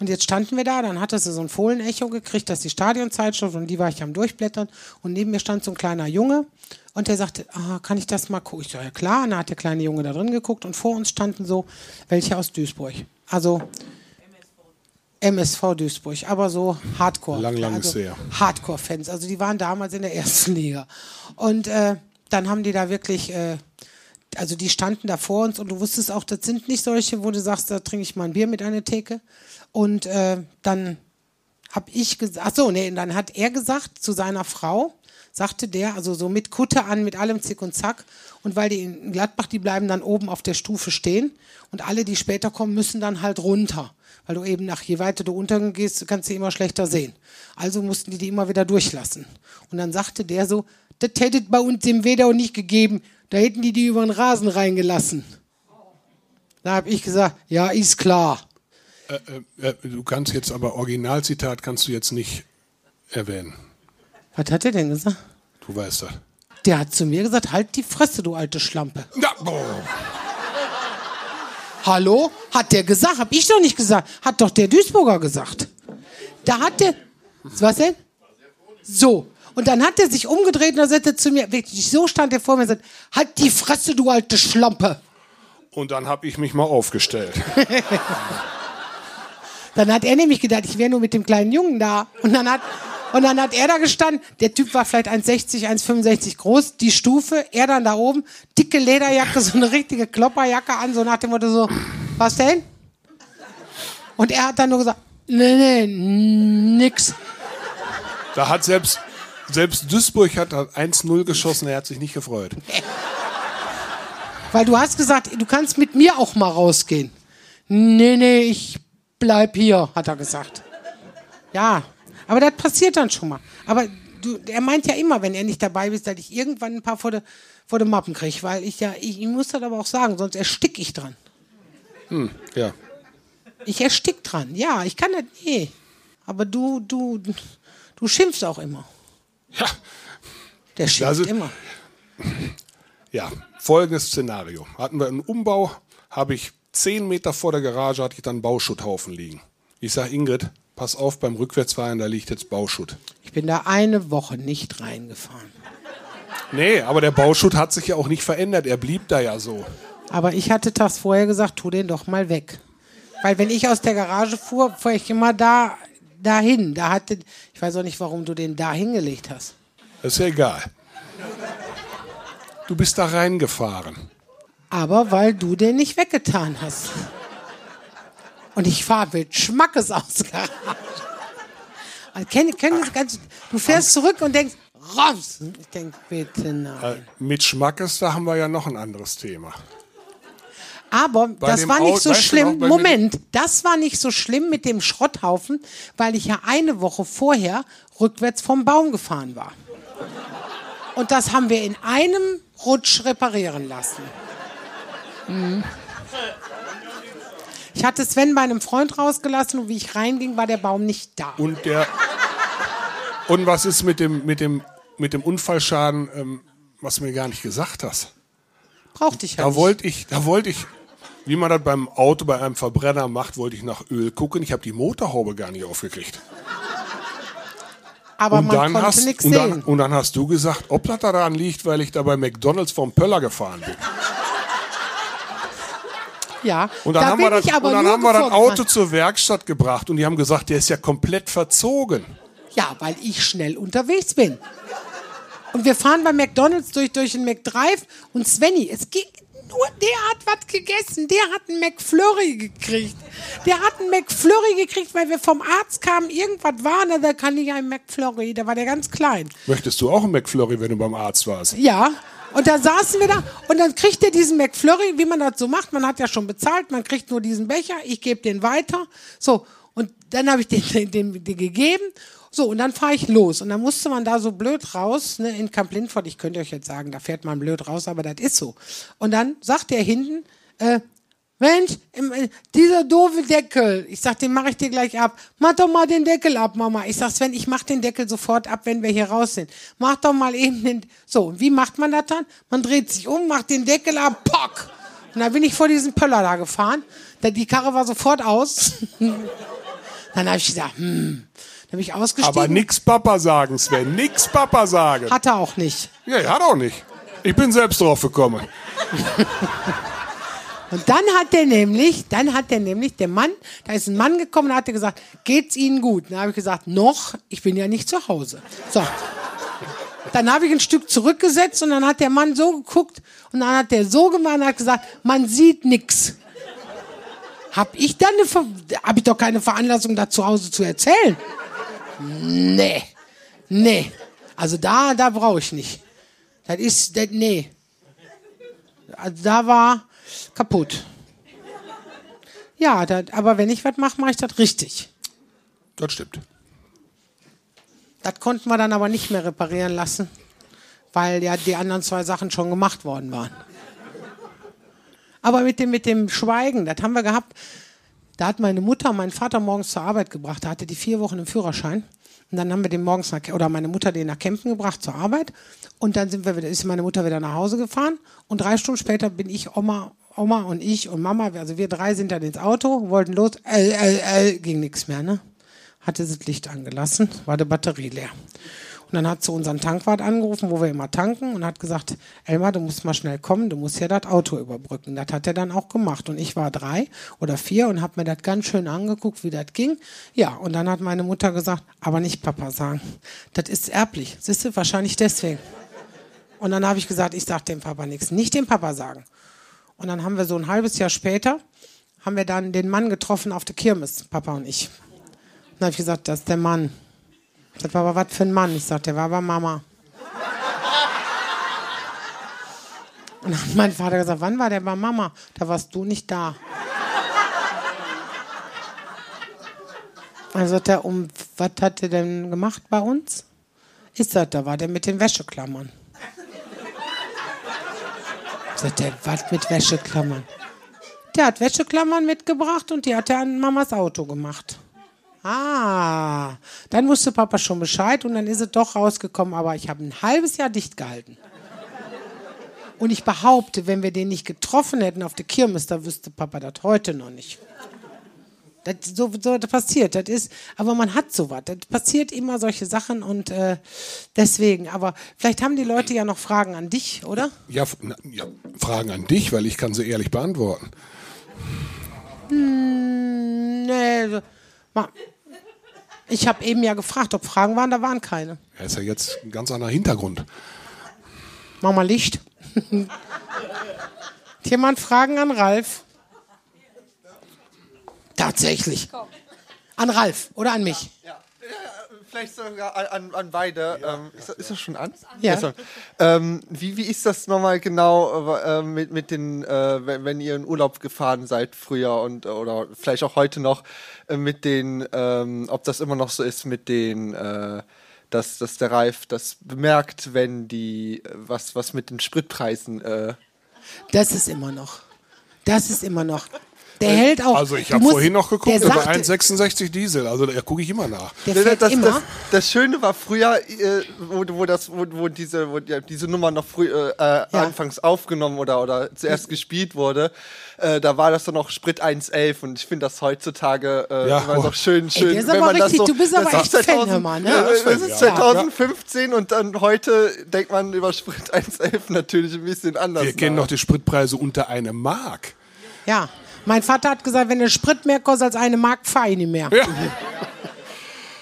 Und jetzt standen wir da, dann hattest du so ein Fohlenecho gekriegt, das ist die Stadionzeitschrift und die war ich am Durchblättern. Und neben mir stand so ein kleiner Junge und der sagte, ah, kann ich das mal gucken? Ich so, ja klar. Und dann hat der kleine Junge da drin geguckt und vor uns standen so welche aus Duisburg. Also MSV Duisburg, aber so Hardcore. Lang, lang also ist her. Hardcore-Fans. Also die waren damals in der ersten Liga. Und äh, dann haben die da wirklich, äh, also die standen da vor uns und du wusstest auch, das sind nicht solche, wo du sagst, da trinke ich mal ein Bier mit einer Theke. Und äh, dann habe ich gesagt, ach so, nee, dann hat er gesagt zu seiner Frau, sagte der, also so mit Kutte an, mit allem Zick und Zack. Und weil die in Gladbach, die bleiben dann oben auf der Stufe stehen und alle, die später kommen, müssen dann halt runter. Weil du eben nach je weiter du untergehst, kannst du immer schlechter sehen. Also mussten die die immer wieder durchlassen. Und dann sagte der so, das hätte bei uns im Wedau nicht gegeben. Da hätten die die über den Rasen reingelassen. Da habe ich gesagt, ja, ist klar. Äh, äh, du kannst jetzt aber Originalzitat kannst du jetzt nicht erwähnen. Was hat er denn gesagt? Du weißt das. Der hat zu mir gesagt, halt die Fresse, du alte Schlampe. Ja, boah. Hallo? Hat der gesagt? Hab ich doch nicht gesagt. Hat doch der Duisburger gesagt. Da hat der. Was denn? So. Und dann hat er sich umgedreht und dann sagte er zu mir, wirklich, so stand er vor mir und sagt, halt die Fresse, du alte Schlampe. Und dann habe ich mich mal aufgestellt. [laughs] Dann hat er nämlich gedacht, ich wäre nur mit dem kleinen Jungen da. Und dann hat, und dann hat er da gestanden, der Typ war vielleicht 1,60, 1,65 groß, die Stufe, er dann da oben, dicke Lederjacke, [laughs] so eine richtige Klopperjacke an, so nach dem Motto so, was denn? Und er hat dann nur gesagt, nee, nee, nix. Da hat selbst, selbst Duisburg hat 1-0 geschossen, er hat sich nicht gefreut. Weil du hast gesagt, du kannst mit mir auch mal rausgehen. Nee, nee, ich bleib hier, hat er gesagt. Ja, aber das passiert dann schon mal. Aber du, er meint ja immer, wenn er nicht dabei ist, dass ich irgendwann ein paar vor der vor de Mappen kriege, weil ich ja, ich, ich muss das aber auch sagen, sonst erstick ich dran. Hm, ja. Ich erstick dran. Ja, ich kann das, nee. Aber du, du, du schimpfst auch immer. Ja, Der schimpft Also- immer. ja. Folgendes Szenario. Hatten wir einen Umbau, habe ich zehn Meter vor der Garage hatte ich dann einen Bauschutt-Haufen liegen. Ich sage Ingrid, pass auf beim Rückwärtsfahren, da liegt jetzt Bauschutt. Ich bin da eine Woche nicht reingefahren. Nee, aber der Bauschutt hat sich ja auch nicht verändert. Er blieb da ja so. Aber ich hatte tags vorher gesagt, tu den doch mal weg. Weil wenn ich aus der Garage fuhr, fuhr ich immer da dahin. Da hatte, ich weiß auch nicht, warum du den da hingelegt hast. Das ist ja egal. Du bist da reingefahren. Aber weil du den nicht weggetan hast. Und ich fahre mit Schmackes aus der Garage. Kenn, kenn das ganz, du fährst zurück und denkst, raus. Ich denk, bitte nein. Äh, Mit Schmackes, da haben wir ja noch ein anderes Thema. Aber das dem war nicht so weißt du schlimm. noch, bei Moment, das war nicht so schlimm mit dem Schrotthaufen, weil ich ja eine Woche vorher rückwärts vom Baum gefahren war. Und das haben wir in einem Rutsch reparieren lassen. Mhm. Ich hatte Sven bei einem Freund rausgelassen und wie ich reinging, war der Baum nicht da. Und der. Und was ist mit dem, mit dem, mit dem Unfallschaden, ähm, was du mir gar nicht gesagt hast? Brauchte ich ja Da wollte ich, da wollte ich, wie man das beim Auto bei einem Verbrenner macht, wollte ich nach Öl gucken. Ich habe die Motorhaube gar nicht aufgekriegt. Aber und, man dann konnte hast, nichts und, dann, sehen. und dann hast du gesagt, ob das daran liegt, weil ich da bei McDonalds vom Pöller gefahren bin. Ja, Und dann da haben wir das, und dann haben wir das. Auto zur Werkstatt gebracht und die haben gesagt, der ist ja komplett verzogen. Ja, weil ich schnell unterwegs bin. Und wir fahren bei McDonalds durch, durch den McDrive und Svenny, es ging nur, der hat was gegessen, der hat einen McFlurry gekriegt. Der hat einen McFlurry gekriegt, weil wir vom Arzt kamen, irgendwas war, na, da kann ich einen McFlurry, da war der ganz klein. Möchtest du auch einen McFlurry, wenn du beim Arzt warst? Ja. Und dann saßen wir da und dann kriegt er diesen McFlurry, wie man das so macht. Man hat ja schon bezahlt, man kriegt nur diesen Becher, ich gebe den weiter. So, und dann habe ich den, den, den, den gegeben. So, und dann fahre ich los. Und dann musste man da so blöd raus, ne, in Camp Lindfort. Ich könnte euch jetzt sagen, da fährt man blöd raus, aber das ist so. Und dann sagt der hinten, äh, Mensch, äh, dieser doofe Deckel. Ich sag, den mache ich dir gleich ab. Mach doch mal den Deckel ab, Mama. Ich sag, Sven, ich mach den Deckel sofort ab, wenn wir hier raus sind. Mach doch mal eben den. So, und wie macht man das dann? Man dreht sich um, macht den Deckel ab, pock. Und dann bin ich vor diesen Pöller da gefahren. Da, die Karre war sofort aus. [laughs] dann habe ich gesagt, hm. Dann bin ich ausgestiegen. Aber nix Papa sagen, Sven. Nix Papa sagen. Hat er auch nicht. Ja, er hat auch nicht. Ich bin selbst drauf gekommen. [laughs] Und dann hat der nämlich, dann hat der nämlich, der Mann, da ist ein Mann gekommen und hat gesagt, geht's Ihnen gut? Dann habe ich gesagt, noch, ich bin ja nicht zu Hause. So. Dann habe ich ein Stück zurückgesetzt und dann hat der Mann so geguckt und dann hat der so gemacht und hat gesagt, man sieht nix. Hab ich dann eine, Ver hab ich doch keine Veranlassung, da zu Hause zu erzählen? Nee. Nee. Also da, da brauche ich nicht. Das ist, das, nee. Also da war kaputt. Ja, das, aber wenn ich was mache, mache ich das richtig. Das stimmt. Das konnten wir dann aber nicht mehr reparieren lassen, weil ja die anderen zwei Sachen schon gemacht worden waren. Aber mit dem, mit dem Schweigen, das haben wir gehabt. Da hat meine Mutter meinen Vater morgens zur Arbeit gebracht. Da hatte die vier Wochen im Führerschein. Und dann haben wir den morgens nach, oder meine Mutter den nach Kempten gebracht zur Arbeit. Und dann sind wir wieder, ist meine Mutter wieder nach Hause gefahren. Und drei Stunden später bin ich Oma, Oma und ich und Mama, also wir drei sind dann ins Auto, wollten los, äh, äh, äh, ging nichts mehr, ne? Hatte das Licht angelassen, war die Batterie leer. Und dann hat sie unseren Tankwart angerufen, wo wir immer tanken, und hat gesagt, Elmar, du musst mal schnell kommen, du musst ja das Auto überbrücken. Das hat er dann auch gemacht. Und ich war drei oder vier und habe mir das ganz schön angeguckt, wie das ging. Ja, und dann hat meine Mutter gesagt, aber nicht Papa sagen. Das ist erblich. Siehst du, wahrscheinlich deswegen. Und dann habe ich gesagt, ich sage dem Papa nichts. Nicht dem Papa sagen. Und dann haben wir so ein halbes Jahr später, haben wir dann den Mann getroffen auf der Kirmes, Papa und ich. Und dann habe ich gesagt, das ist der Mann. Das war aber was für ein Mann. Ich sagte, der war aber Mama. Und dann hat mein Vater gesagt, wann war der bei Mama? Da warst du nicht da. Dann sagt er, um was hat er denn gemacht bei uns? Ich sagte, da war der mit den Wäscheklammern. Sagt er, was mit Wäscheklammern? Der hat Wäscheklammern mitgebracht und die hat er an Mamas Auto gemacht. Ah, dann wusste Papa schon Bescheid und dann ist es doch rausgekommen, aber ich habe ein halbes Jahr dicht gehalten. Und ich behaupte, wenn wir den nicht getroffen hätten auf der Kirmes, da wüsste Papa das heute noch nicht. Das, so, so das passiert, das ist, aber man hat sowas. Das passiert immer solche Sachen und äh, deswegen. Aber vielleicht haben die Leute ja noch Fragen an dich, oder? Ja, na, ja, Fragen an dich, weil ich kann sie ehrlich beantworten. Hm, nee, so- ma- ich habe eben ja gefragt, ob Fragen waren, da waren keine. Ja, ist ja jetzt ein ganz anderer Hintergrund. Mach mal Licht. [laughs] Hat jemand Fragen an Ralf? Tatsächlich. An Ralf oder an mich? Vielleicht sogar an, an, beide. Ähm, ist, das- ist das schon an? Ja. Ähm, wie, wie ist das nochmal genau äh, mit, mit den, äh, wenn, wenn ihr in Urlaub gefahren seid früher und oder vielleicht auch heute noch äh, mit den, ähm, ob das immer noch so ist mit den, äh, dass, dass der Ralf das bemerkt, wenn die äh, was was mit den Spritpreisen. Äh, Das ist immer noch. Das ist immer noch. Der hält auch. Also ich habe vorhin noch geguckt, der sagte, 1,66 Diesel. Also da gucke ich immer nach. Der das, fährt das, immer. das, das Schöne war früher, äh, wo, wo, das, wo, wo, diese, wo ja, diese Nummer noch früh, äh, äh, anfangs aufgenommen oder, oder zuerst gespielt wurde, äh, da war das dann noch Sprit 1,11 und ich finde das heutzutage äh, Ja. immer noch schön, schön. der ist aber richtig- du bist aber echt Fan, hör mal, ne? Ja, Ja, das ist 2015 und dann heute denkt man über Sprit 1,11 natürlich ein bisschen anders. Wir kennen nach. doch die Spritpreise unter eine Mark. Ja. Mein Vater hat gesagt, wenn der Sprit mehr kostet als eine Mark, fahr ich nicht mehr. Ja,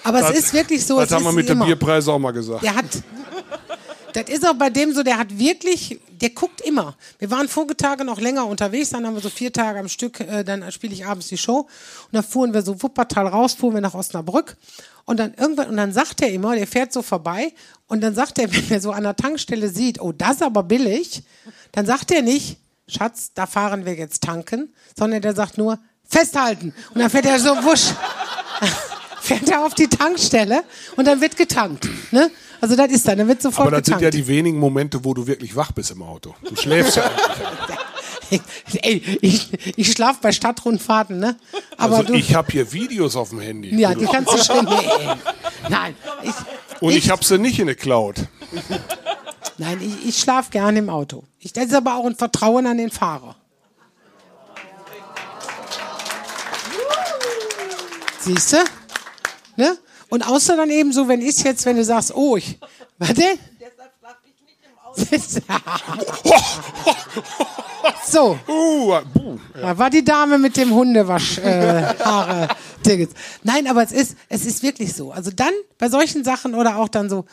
Aber es ist wirklich so. das haben wir mit den immer. Bierpreisen auch mal gesagt. Der hat. Das ist auch bei dem so, der hat wirklich, der guckt immer. Wir waren vorige Tage noch länger unterwegs, dann haben wir so vier Tage am Stück, äh, dann spiele ich abends die Show. Und dann fuhren wir so Wuppertal raus, fuhren wir nach Osnabrück. Und dann irgendwann, und dann sagt er immer, der fährt so vorbei, und dann sagt er, [laughs] wenn er so an der Tankstelle sieht, oh, das ist aber billig, dann sagt er nicht, Schatz, da fahren wir jetzt tanken, sondern der sagt nur, festhalten. Und dann fährt er so wusch [laughs] fährt er auf die Tankstelle und dann wird getankt. Ne? Also das ist dann, dann wird sofort Aber das sind getankt. ja die wenigen Momente, wo du wirklich wach bist im Auto. Du schläfst ja eigentlich. [laughs] Ey, ich, ich schlaf bei Stadtrundfahrten, ne? Aber Also du, ich habe hier Videos auf dem Handy. ja, die kannst du schon. Nee, nein, ich, und ich habe sie nicht in der Cloud. Nein, ich, ich schlaf gerne im Auto. Ich, das ist aber auch ein Vertrauen an den Fahrer. Siehst du? Ne? Und außer dann eben so, wenn ich jetzt, wenn du sagst, oh, ich, warte. so, [laughs] Uh, da war die Dame mit dem Hundewasch äh, Haare Tickets. Nein, aber es ist es ist wirklich so. Also dann bei solchen Sachen oder auch dann so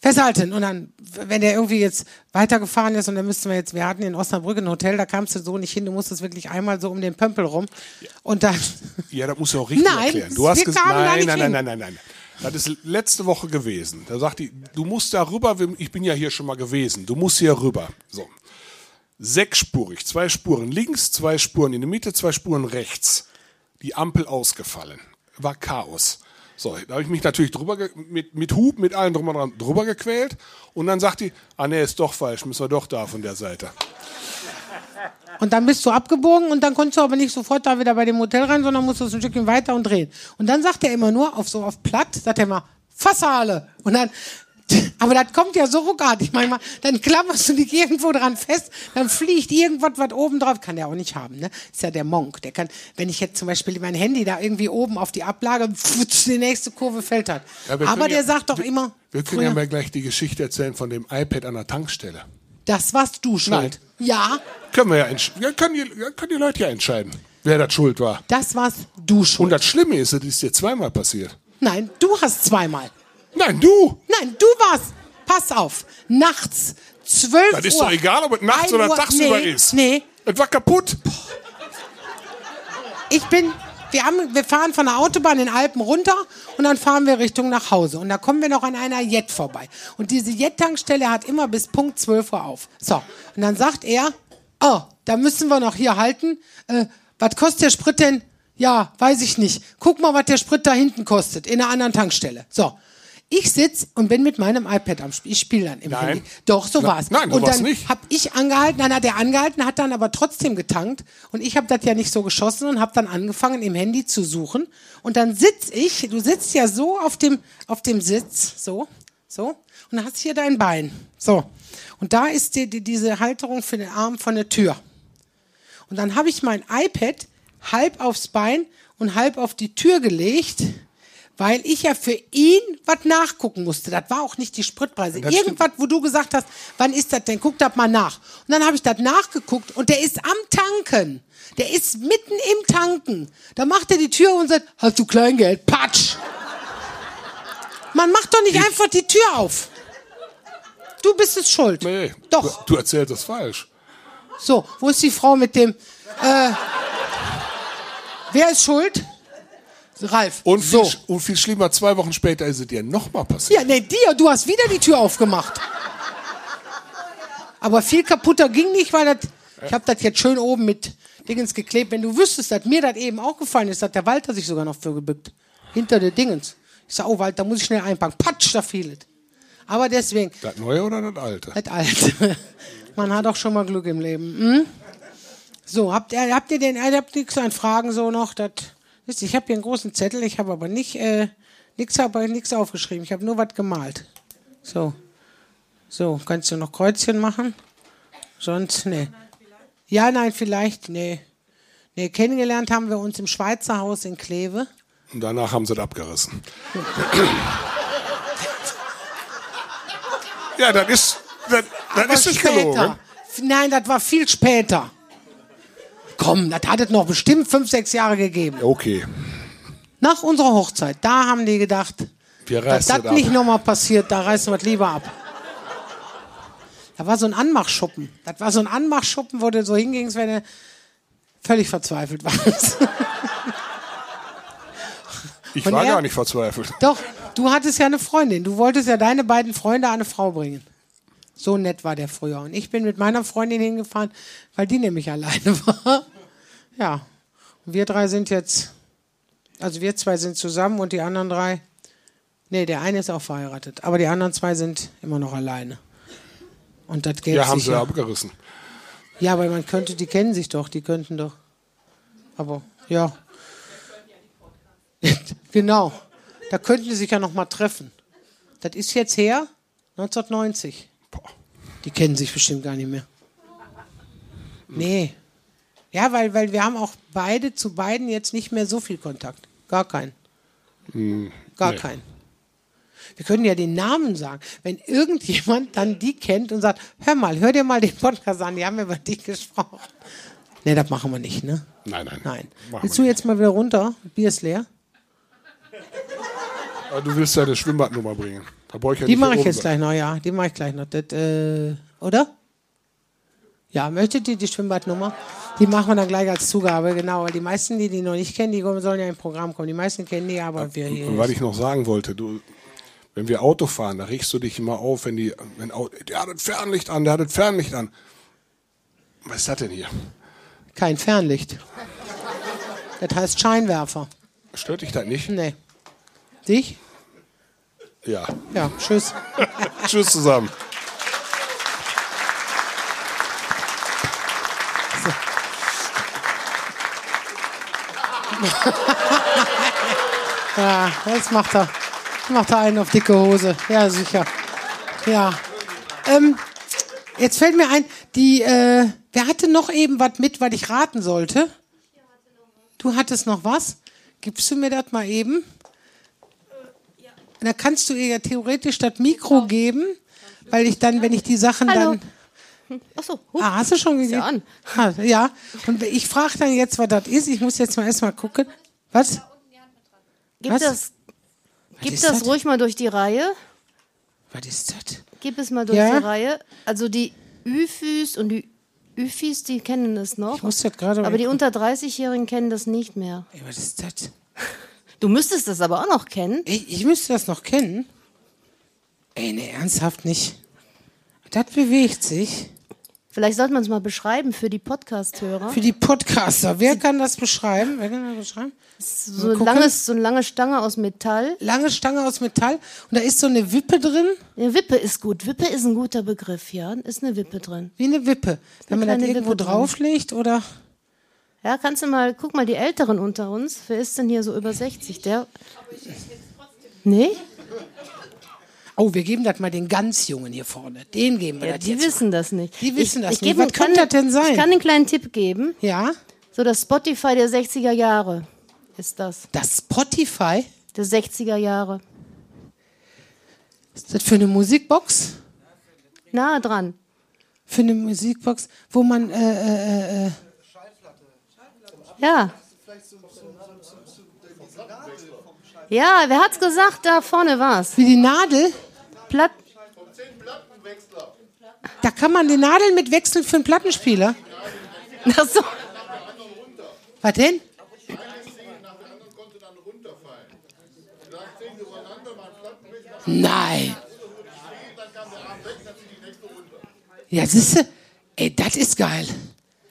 festhalten und dann wenn der irgendwie jetzt weitergefahren ist und dann müssten wir jetzt wir hatten in Osnabrück ein Hotel, da kamst du so nicht hin, du musstest wirklich einmal so um den Pömpel rum und dann Ja, das musst du auch richtig Nein, erklären. Du hast gesagt, nein, nein, nein, nein, nein, nein. Das ist letzte Woche gewesen. Da sagt die, du musst da rüber, ich bin ja hier schon mal gewesen, du musst hier rüber. So. Sechsspurig, zwei Spuren links, zwei Spuren in der Mitte, zwei Spuren rechts. Die Ampel ausgefallen. War Chaos. So, da habe ich mich natürlich drüber mit, mit Hub, mit allem drum und dran drüber gequält. Und dann sagt die, ah nee, ist doch falsch, müssen wir doch da von der Seite. Und dann bist du abgebogen und dann konntest du aber nicht sofort da wieder bei dem Hotel rein, sondern musstest ein Stückchen weiter und drehen. Und dann sagt er immer nur, auf so auf platt, sagt er immer, Fassale. Und dann, [laughs] aber das kommt ja so ruckartig manchmal. Dann klammerst du dich irgendwo dran fest, dann fliegt irgendwas, was oben drauf, kann der auch nicht haben, ne? Ist ja der Monk. Der kann, wenn ich jetzt zum Beispiel mein Handy da irgendwie oben auf die Ablage, pfutz, die nächste Kurve fällt hat. Ja, aber der ja- sagt doch wir- immer, Wir können früher, ja mal gleich die Geschichte erzählen von dem iPad an der Tankstelle. das warst du schuld. Ja, Können wir ja, ja, können die, können die Leute ja entscheiden, wer das schuld war. das warst du Und schuld. das Schlimme ist, es ist dir zweimal passiert. Nein, du hast zweimal. Nein, du! Nein, du warst. Pass auf. Nachts, 12 Das ist Uhr. doch egal, ob es nachts 1 oder Uhr, tagsüber nee, ist. Nee, Es war kaputt. ich bin, wir, haben, wir fahren von der Autobahn in den Alpen runter und dann fahren wir Richtung nach Hause. Und da kommen wir noch an einer Jet vorbei. Und diese Jet-Tankstelle hat immer bis Punkt 12 Uhr auf. So, und dann sagt er, oh, da müssen wir noch hier halten. Äh, was kostet der Sprit denn? Ja, weiß ich nicht. Guck mal, was der Sprit da hinten kostet, in einer anderen Tankstelle. So. Ich sitz und bin mit meinem iPad am Spiel. Ich spiele dann im Nein. Handy. Doch, so Na- war's. nein, so und dann nicht. hab ich angehalten, dann hat er angehalten, hat dann aber trotzdem getankt und ich habe das ja nicht so geschossen und habe dann angefangen im Handy zu suchen und dann sitz ich, du sitzt ja so auf dem auf dem Sitz, so, so und hast hier dein Bein, so und da ist die, die, diese Halterung für den Arm von der Tür und dann habe ich mein iPad halb aufs Bein und halb auf die Tür gelegt. Weil ich ja für ihn was nachgucken musste. Das war auch nicht die Spritpreise. Das Irgendwas, wo du gesagt hast, wann ist das denn? Guck das mal nach. Und dann habe ich das nachgeguckt und der ist am Tanken. Der ist mitten im Tanken. Da macht er die Tür und sagt, hast du Kleingeld? Patsch! Man macht doch nicht einfach die Tür auf. Du bist es schuld. Nee, Doch. Du, du erzählst das falsch. So, wo ist die Frau mit dem. Äh, wer ist schuld? Ralf. Und viel, so. und viel schlimmer, zwei Wochen später ist es dir nochmal passiert. Ja, nee, dir, du hast wieder die Tür aufgemacht. Aber viel kaputter ging nicht, weil das. Ich habe das jetzt schön oben mit Dingens geklebt. Wenn du wüsstest, dass mir das eben auch gefallen ist, hat der Walter sich sogar noch für gebückt. Hinter der Dingens. Ich sag, oh Walter, muss ich schnell einpacken. Patsch, da fiel es. Aber deswegen, Das neue oder das alte? das alt. [laughs] Man hat auch schon mal Glück im Leben. Hm? So, habt ihr, habt ihr denn, ihr habt nichts an Fragen so noch? Das, ihr, ich habe hier einen großen Zettel, ich habe aber nicht, äh, nichts aber nichts aufgeschrieben. Ich habe nur was gemalt. So. So, kannst du noch Kreuzchen machen? Sonst, nee. Ja, nein, vielleicht, nee. Nee, kennengelernt haben wir uns im Schweizer Haus in Kleve. Und danach haben sie das abgerissen. ja, das ist, das, das ist nicht gelogen. Nein, das war viel später. Komm, das hat es noch bestimmt fünf, sechs Jahre gegeben. Okay, Nach unserer Hochzeit, da haben die gedacht, wir dass das nicht nochmal passiert, da reißen wir es lieber ab. Da war so ein Anmachschuppen. Das war so ein Anmachschuppen, wo du so hingingst, wenn du völlig verzweifelt warst. Ich Und war er- gar nicht verzweifelt. Doch, du hattest ja eine Freundin. Du wolltest ja deine beiden Freunde an eine Frau bringen. So nett war der früher. Und ich bin mit meiner Freundin hingefahren, weil die nämlich [laughs] alleine war. Ja. Und wir drei sind jetzt, also wir zwei sind zusammen und die anderen drei, nee, der eine ist auch verheiratet, aber die anderen zwei sind immer noch alleine. Und das geht Ja, haben sie ja. abgerissen. Ja, aber man könnte, die kennen sich doch, die könnten doch. Aber ja. [laughs] genau. Da könnten die sich ja noch mal treffen. Das ist jetzt her 1990. Die kennen sich bestimmt gar nicht mehr. Nee. Ja, weil, weil wir haben auch beide zu beiden jetzt nicht mehr so viel Kontakt. Gar keinen. Gar nee. keinen. Wir können ja den Namen sagen. Wenn irgendjemand dann die kennt und sagt, hör mal, hör dir mal den Podcast an, die haben über dich gesprochen. Nee, das machen wir nicht, ne? Nein, nein. Nein. Machen Willst du jetzt mal wieder runter? Bier ist leer. Aber Du willst deine Schwimmbadnummer bringen. Ja Die mache ich jetzt gleich noch, ja. Die mache ich gleich noch. Das, äh, oder? Ja, möchtet ihr die Schwimmbadnummer? Die machen wir dann gleich als Zugabe, genau. Weil die meisten, die die noch nicht kennen, die sollen ja im Programm kommen. Die meisten kennen die, aber wir hier. Und was ich noch sagen wollte, du, wenn wir Auto fahren, da regst du dich immer auf, wenn die, wenn Auto, der hat das Fernlicht an, der hat das Fernlicht an. Was ist das denn hier? Kein Fernlicht. Das heißt Scheinwerfer. Stört dich das nicht? Nee. Dich? Ja. Ja, tschüss. [laughs] tschüss zusammen. [laughs] ja, jetzt macht er, macht er einen auf dicke Hose. Ja, sicher. Ja. Ähm, jetzt fällt mir ein, die, äh, wer hatte noch eben was mit, weil ich raten sollte? Du hattest noch was? Gibst du mir das mal eben? Ja. Da kannst du ihr ja theoretisch das Mikro geben, weil ich dann, wenn ich die Sachen Hallo. dann. Achso. Ah, hast du schon gegeben? ja. Ah, ja. Und ich frage dann jetzt, was das ist. Ich muss jetzt mal erstmal gucken. Was? gib was? das, gib ist das ruhig mal durch die Reihe. Was ist das? Gib es mal durch Ja? die Reihe. Also die Üfis und die Üfis, die kennen das noch. Ich muss das gerade. aber die unter 30-Jährigen kennen das nicht mehr. Ey, was ist das? Du müsstest das aber auch noch kennen. Ich, ich müsste das noch kennen. Ey, ne, ernsthaft nicht. Das bewegt sich. Vielleicht sollte man es mal beschreiben für die Podcast-Hörer. Für die Podcaster. Wer kann das beschreiben? Wer kann das beschreiben? So, ein langes, so eine lange Stange aus Metall. Lange Stange aus Metall und da ist so eine Wippe drin, Ja, Wippe ist gut. Wippe ist ein guter Begriff, ja. Ist eine Wippe drin. wie eine Wippe. Wenn man das irgendwo drauflegt oder. Ja, kannst du mal, guck mal, die Älteren unter uns. Wer ist denn hier so über 60? Der. Nee? Oh, wir geben das mal den ganz Jungen hier vorne. Den geben wir Ja, das die jetzt wissen das nicht. Die wissen das ich nicht. Was kann- könnte das denn sein? Ich kann einen kleinen Tipp geben. mal. Ja, So das Spotify der 60er Jahre ist das. das Spotify. Der 60er Jahre. Ist das für eine Musikbox? Nahe dran. Für eine Musikbox, wo man. Äh, äh, äh, Ja. Ja, wer hat's gesagt? Da vorne war's. wie die Nadel. Platt. Da kann man die Nadel mit wechseln für einen Plattenspieler. Ach so. Was denn? Nein. Ja, siehste, ey, das ist geil.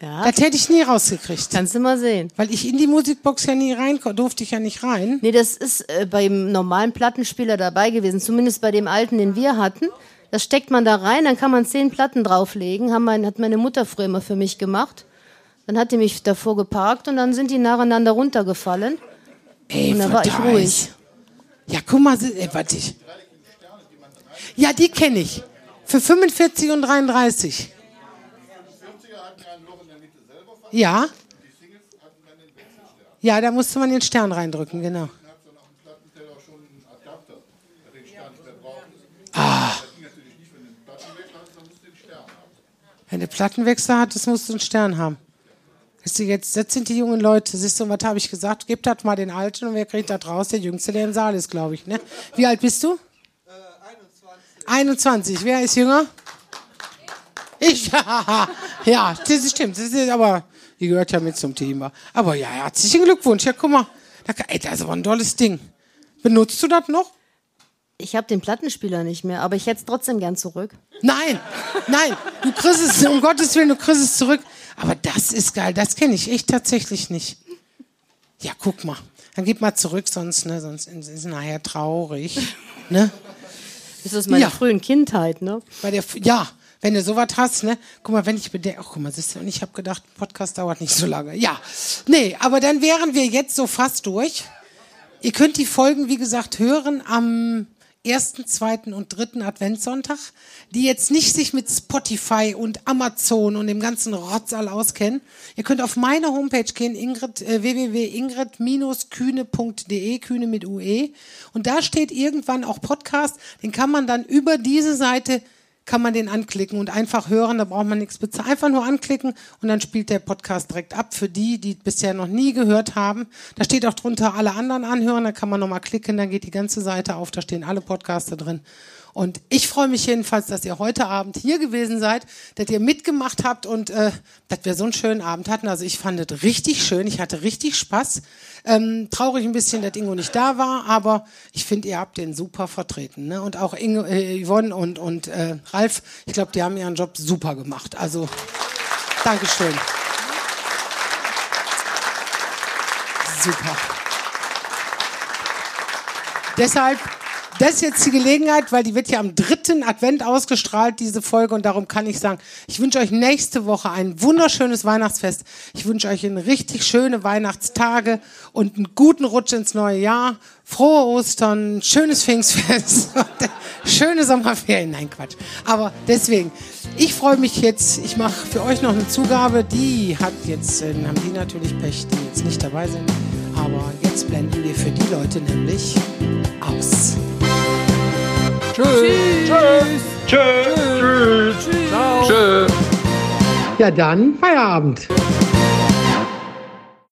Ja, Das hätte ich nie rausgekriegt. kannst du mal sehen. Weil ich in die Musikbox ja nie rein, durfte ich ja nicht rein. Nee, das ist äh, beim normalen Plattenspieler dabei gewesen, zumindest bei dem alten, den wir hatten. Das steckt man da rein, dann kann man zehn Platten drauflegen. Mein, hat meine Mutter früher immer für mich gemacht. Dann hat die mich davor geparkt und dann sind die nacheinander runtergefallen. Ey, Und dann war ich ruhig. Ja, guck mal, ey, warte ich. Ja, die kenne ich. Für 45 und 33. Ja. Ja, da musste man den Stern reindrücken, genau. Ah. Wenn der Plattenwechsler hat, das musst du einen Stern haben. Jetzt, das sind die jungen Leute. Siehst du, was habe ich gesagt? Gebt das mal den Alten und wer kriegt das raus? Der Jüngste, der im Saal ist, glaube ich. Ne? Wie alt bist du? 21. Wer ist jünger? Ich. [laughs] ja, das stimmt. Das ist aber, die gehört ja mit zum Thema. Aber ja, herzlichen Glückwunsch. Ja, guck mal. Ey, das ist aber ein tolles Ding. Benutzt du das noch? Ich habe den Plattenspieler nicht mehr, aber ich hätte es trotzdem gern zurück. Nein, nein, du kriegst es, um Gottes Willen, du kriegst es zurück. Aber das ist geil, das kenne ich echt tatsächlich nicht. Ja, guck mal. Dann gib mal zurück, sonst, ne, sonst ist es nachher traurig. Ne? Das ist meine Ja. frühen Kindheit, ne? Bei der, ja, wenn du sowas hast, ne? Guck mal, wenn ich bedenke, ach guck mal, siehst du, und ich habe gedacht, Podcast dauert nicht so lange. Ja, nee, aber dann wären wir jetzt so fast durch. Ihr könnt die Folgen, wie gesagt, hören am ersten, zweiten und dritten Adventssonntag, die jetzt nicht sich mit Spotify und Amazon und dem ganzen Rotzall auskennen. Ihr könnt auf meine Homepage gehen, Ingrid, äh, www.ingrid-kühne.de, Kühne mit UE. Und da steht irgendwann auch Podcast, den kann man dann über diese Seite kann man den anklicken und einfach hören, da braucht man nichts bezahlen. Einfach nur anklicken und dann spielt der Podcast direkt ab für die, die bisher noch nie gehört haben. Da steht auch drunter alle anderen anhören, da kann man nochmal klicken, dann geht die ganze Seite auf, da stehen alle Podcaster drin. Und ich freue mich jedenfalls, dass ihr heute Abend hier gewesen seid, dass ihr mitgemacht habt und äh, dass wir so einen schönen Abend hatten. Also ich fand es richtig schön, ich hatte richtig Spaß. Ähm, traurig ein bisschen, dass Ingo nicht da war, aber ich finde, ihr habt den super vertreten. Ne? Und auch Ingo, äh, Yvonne und, und äh, Ralf, ich glaube, die haben ihren Job super gemacht. Also, Dankeschön. Super. Deshalb das ist jetzt die Gelegenheit, weil die wird ja am dritten Advent ausgestrahlt, diese Folge. Und darum kann ich sagen, ich wünsche euch nächste Woche ein wunderschönes Weihnachtsfest. Ich wünsche euch eine richtig schöne Weihnachtstage und einen guten Rutsch ins neue Jahr. Frohe Ostern, schönes Pfingstfest, [laughs] schöne Sommerferien. Nein, Quatsch. Aber deswegen, ich freue mich jetzt, ich mache für euch noch eine Zugabe. Die hat jetzt, äh, haben die natürlich Pech, die jetzt nicht dabei sind. Aber jetzt blenden wir für die Leute nämlich aus. Ja, dann Feierabend.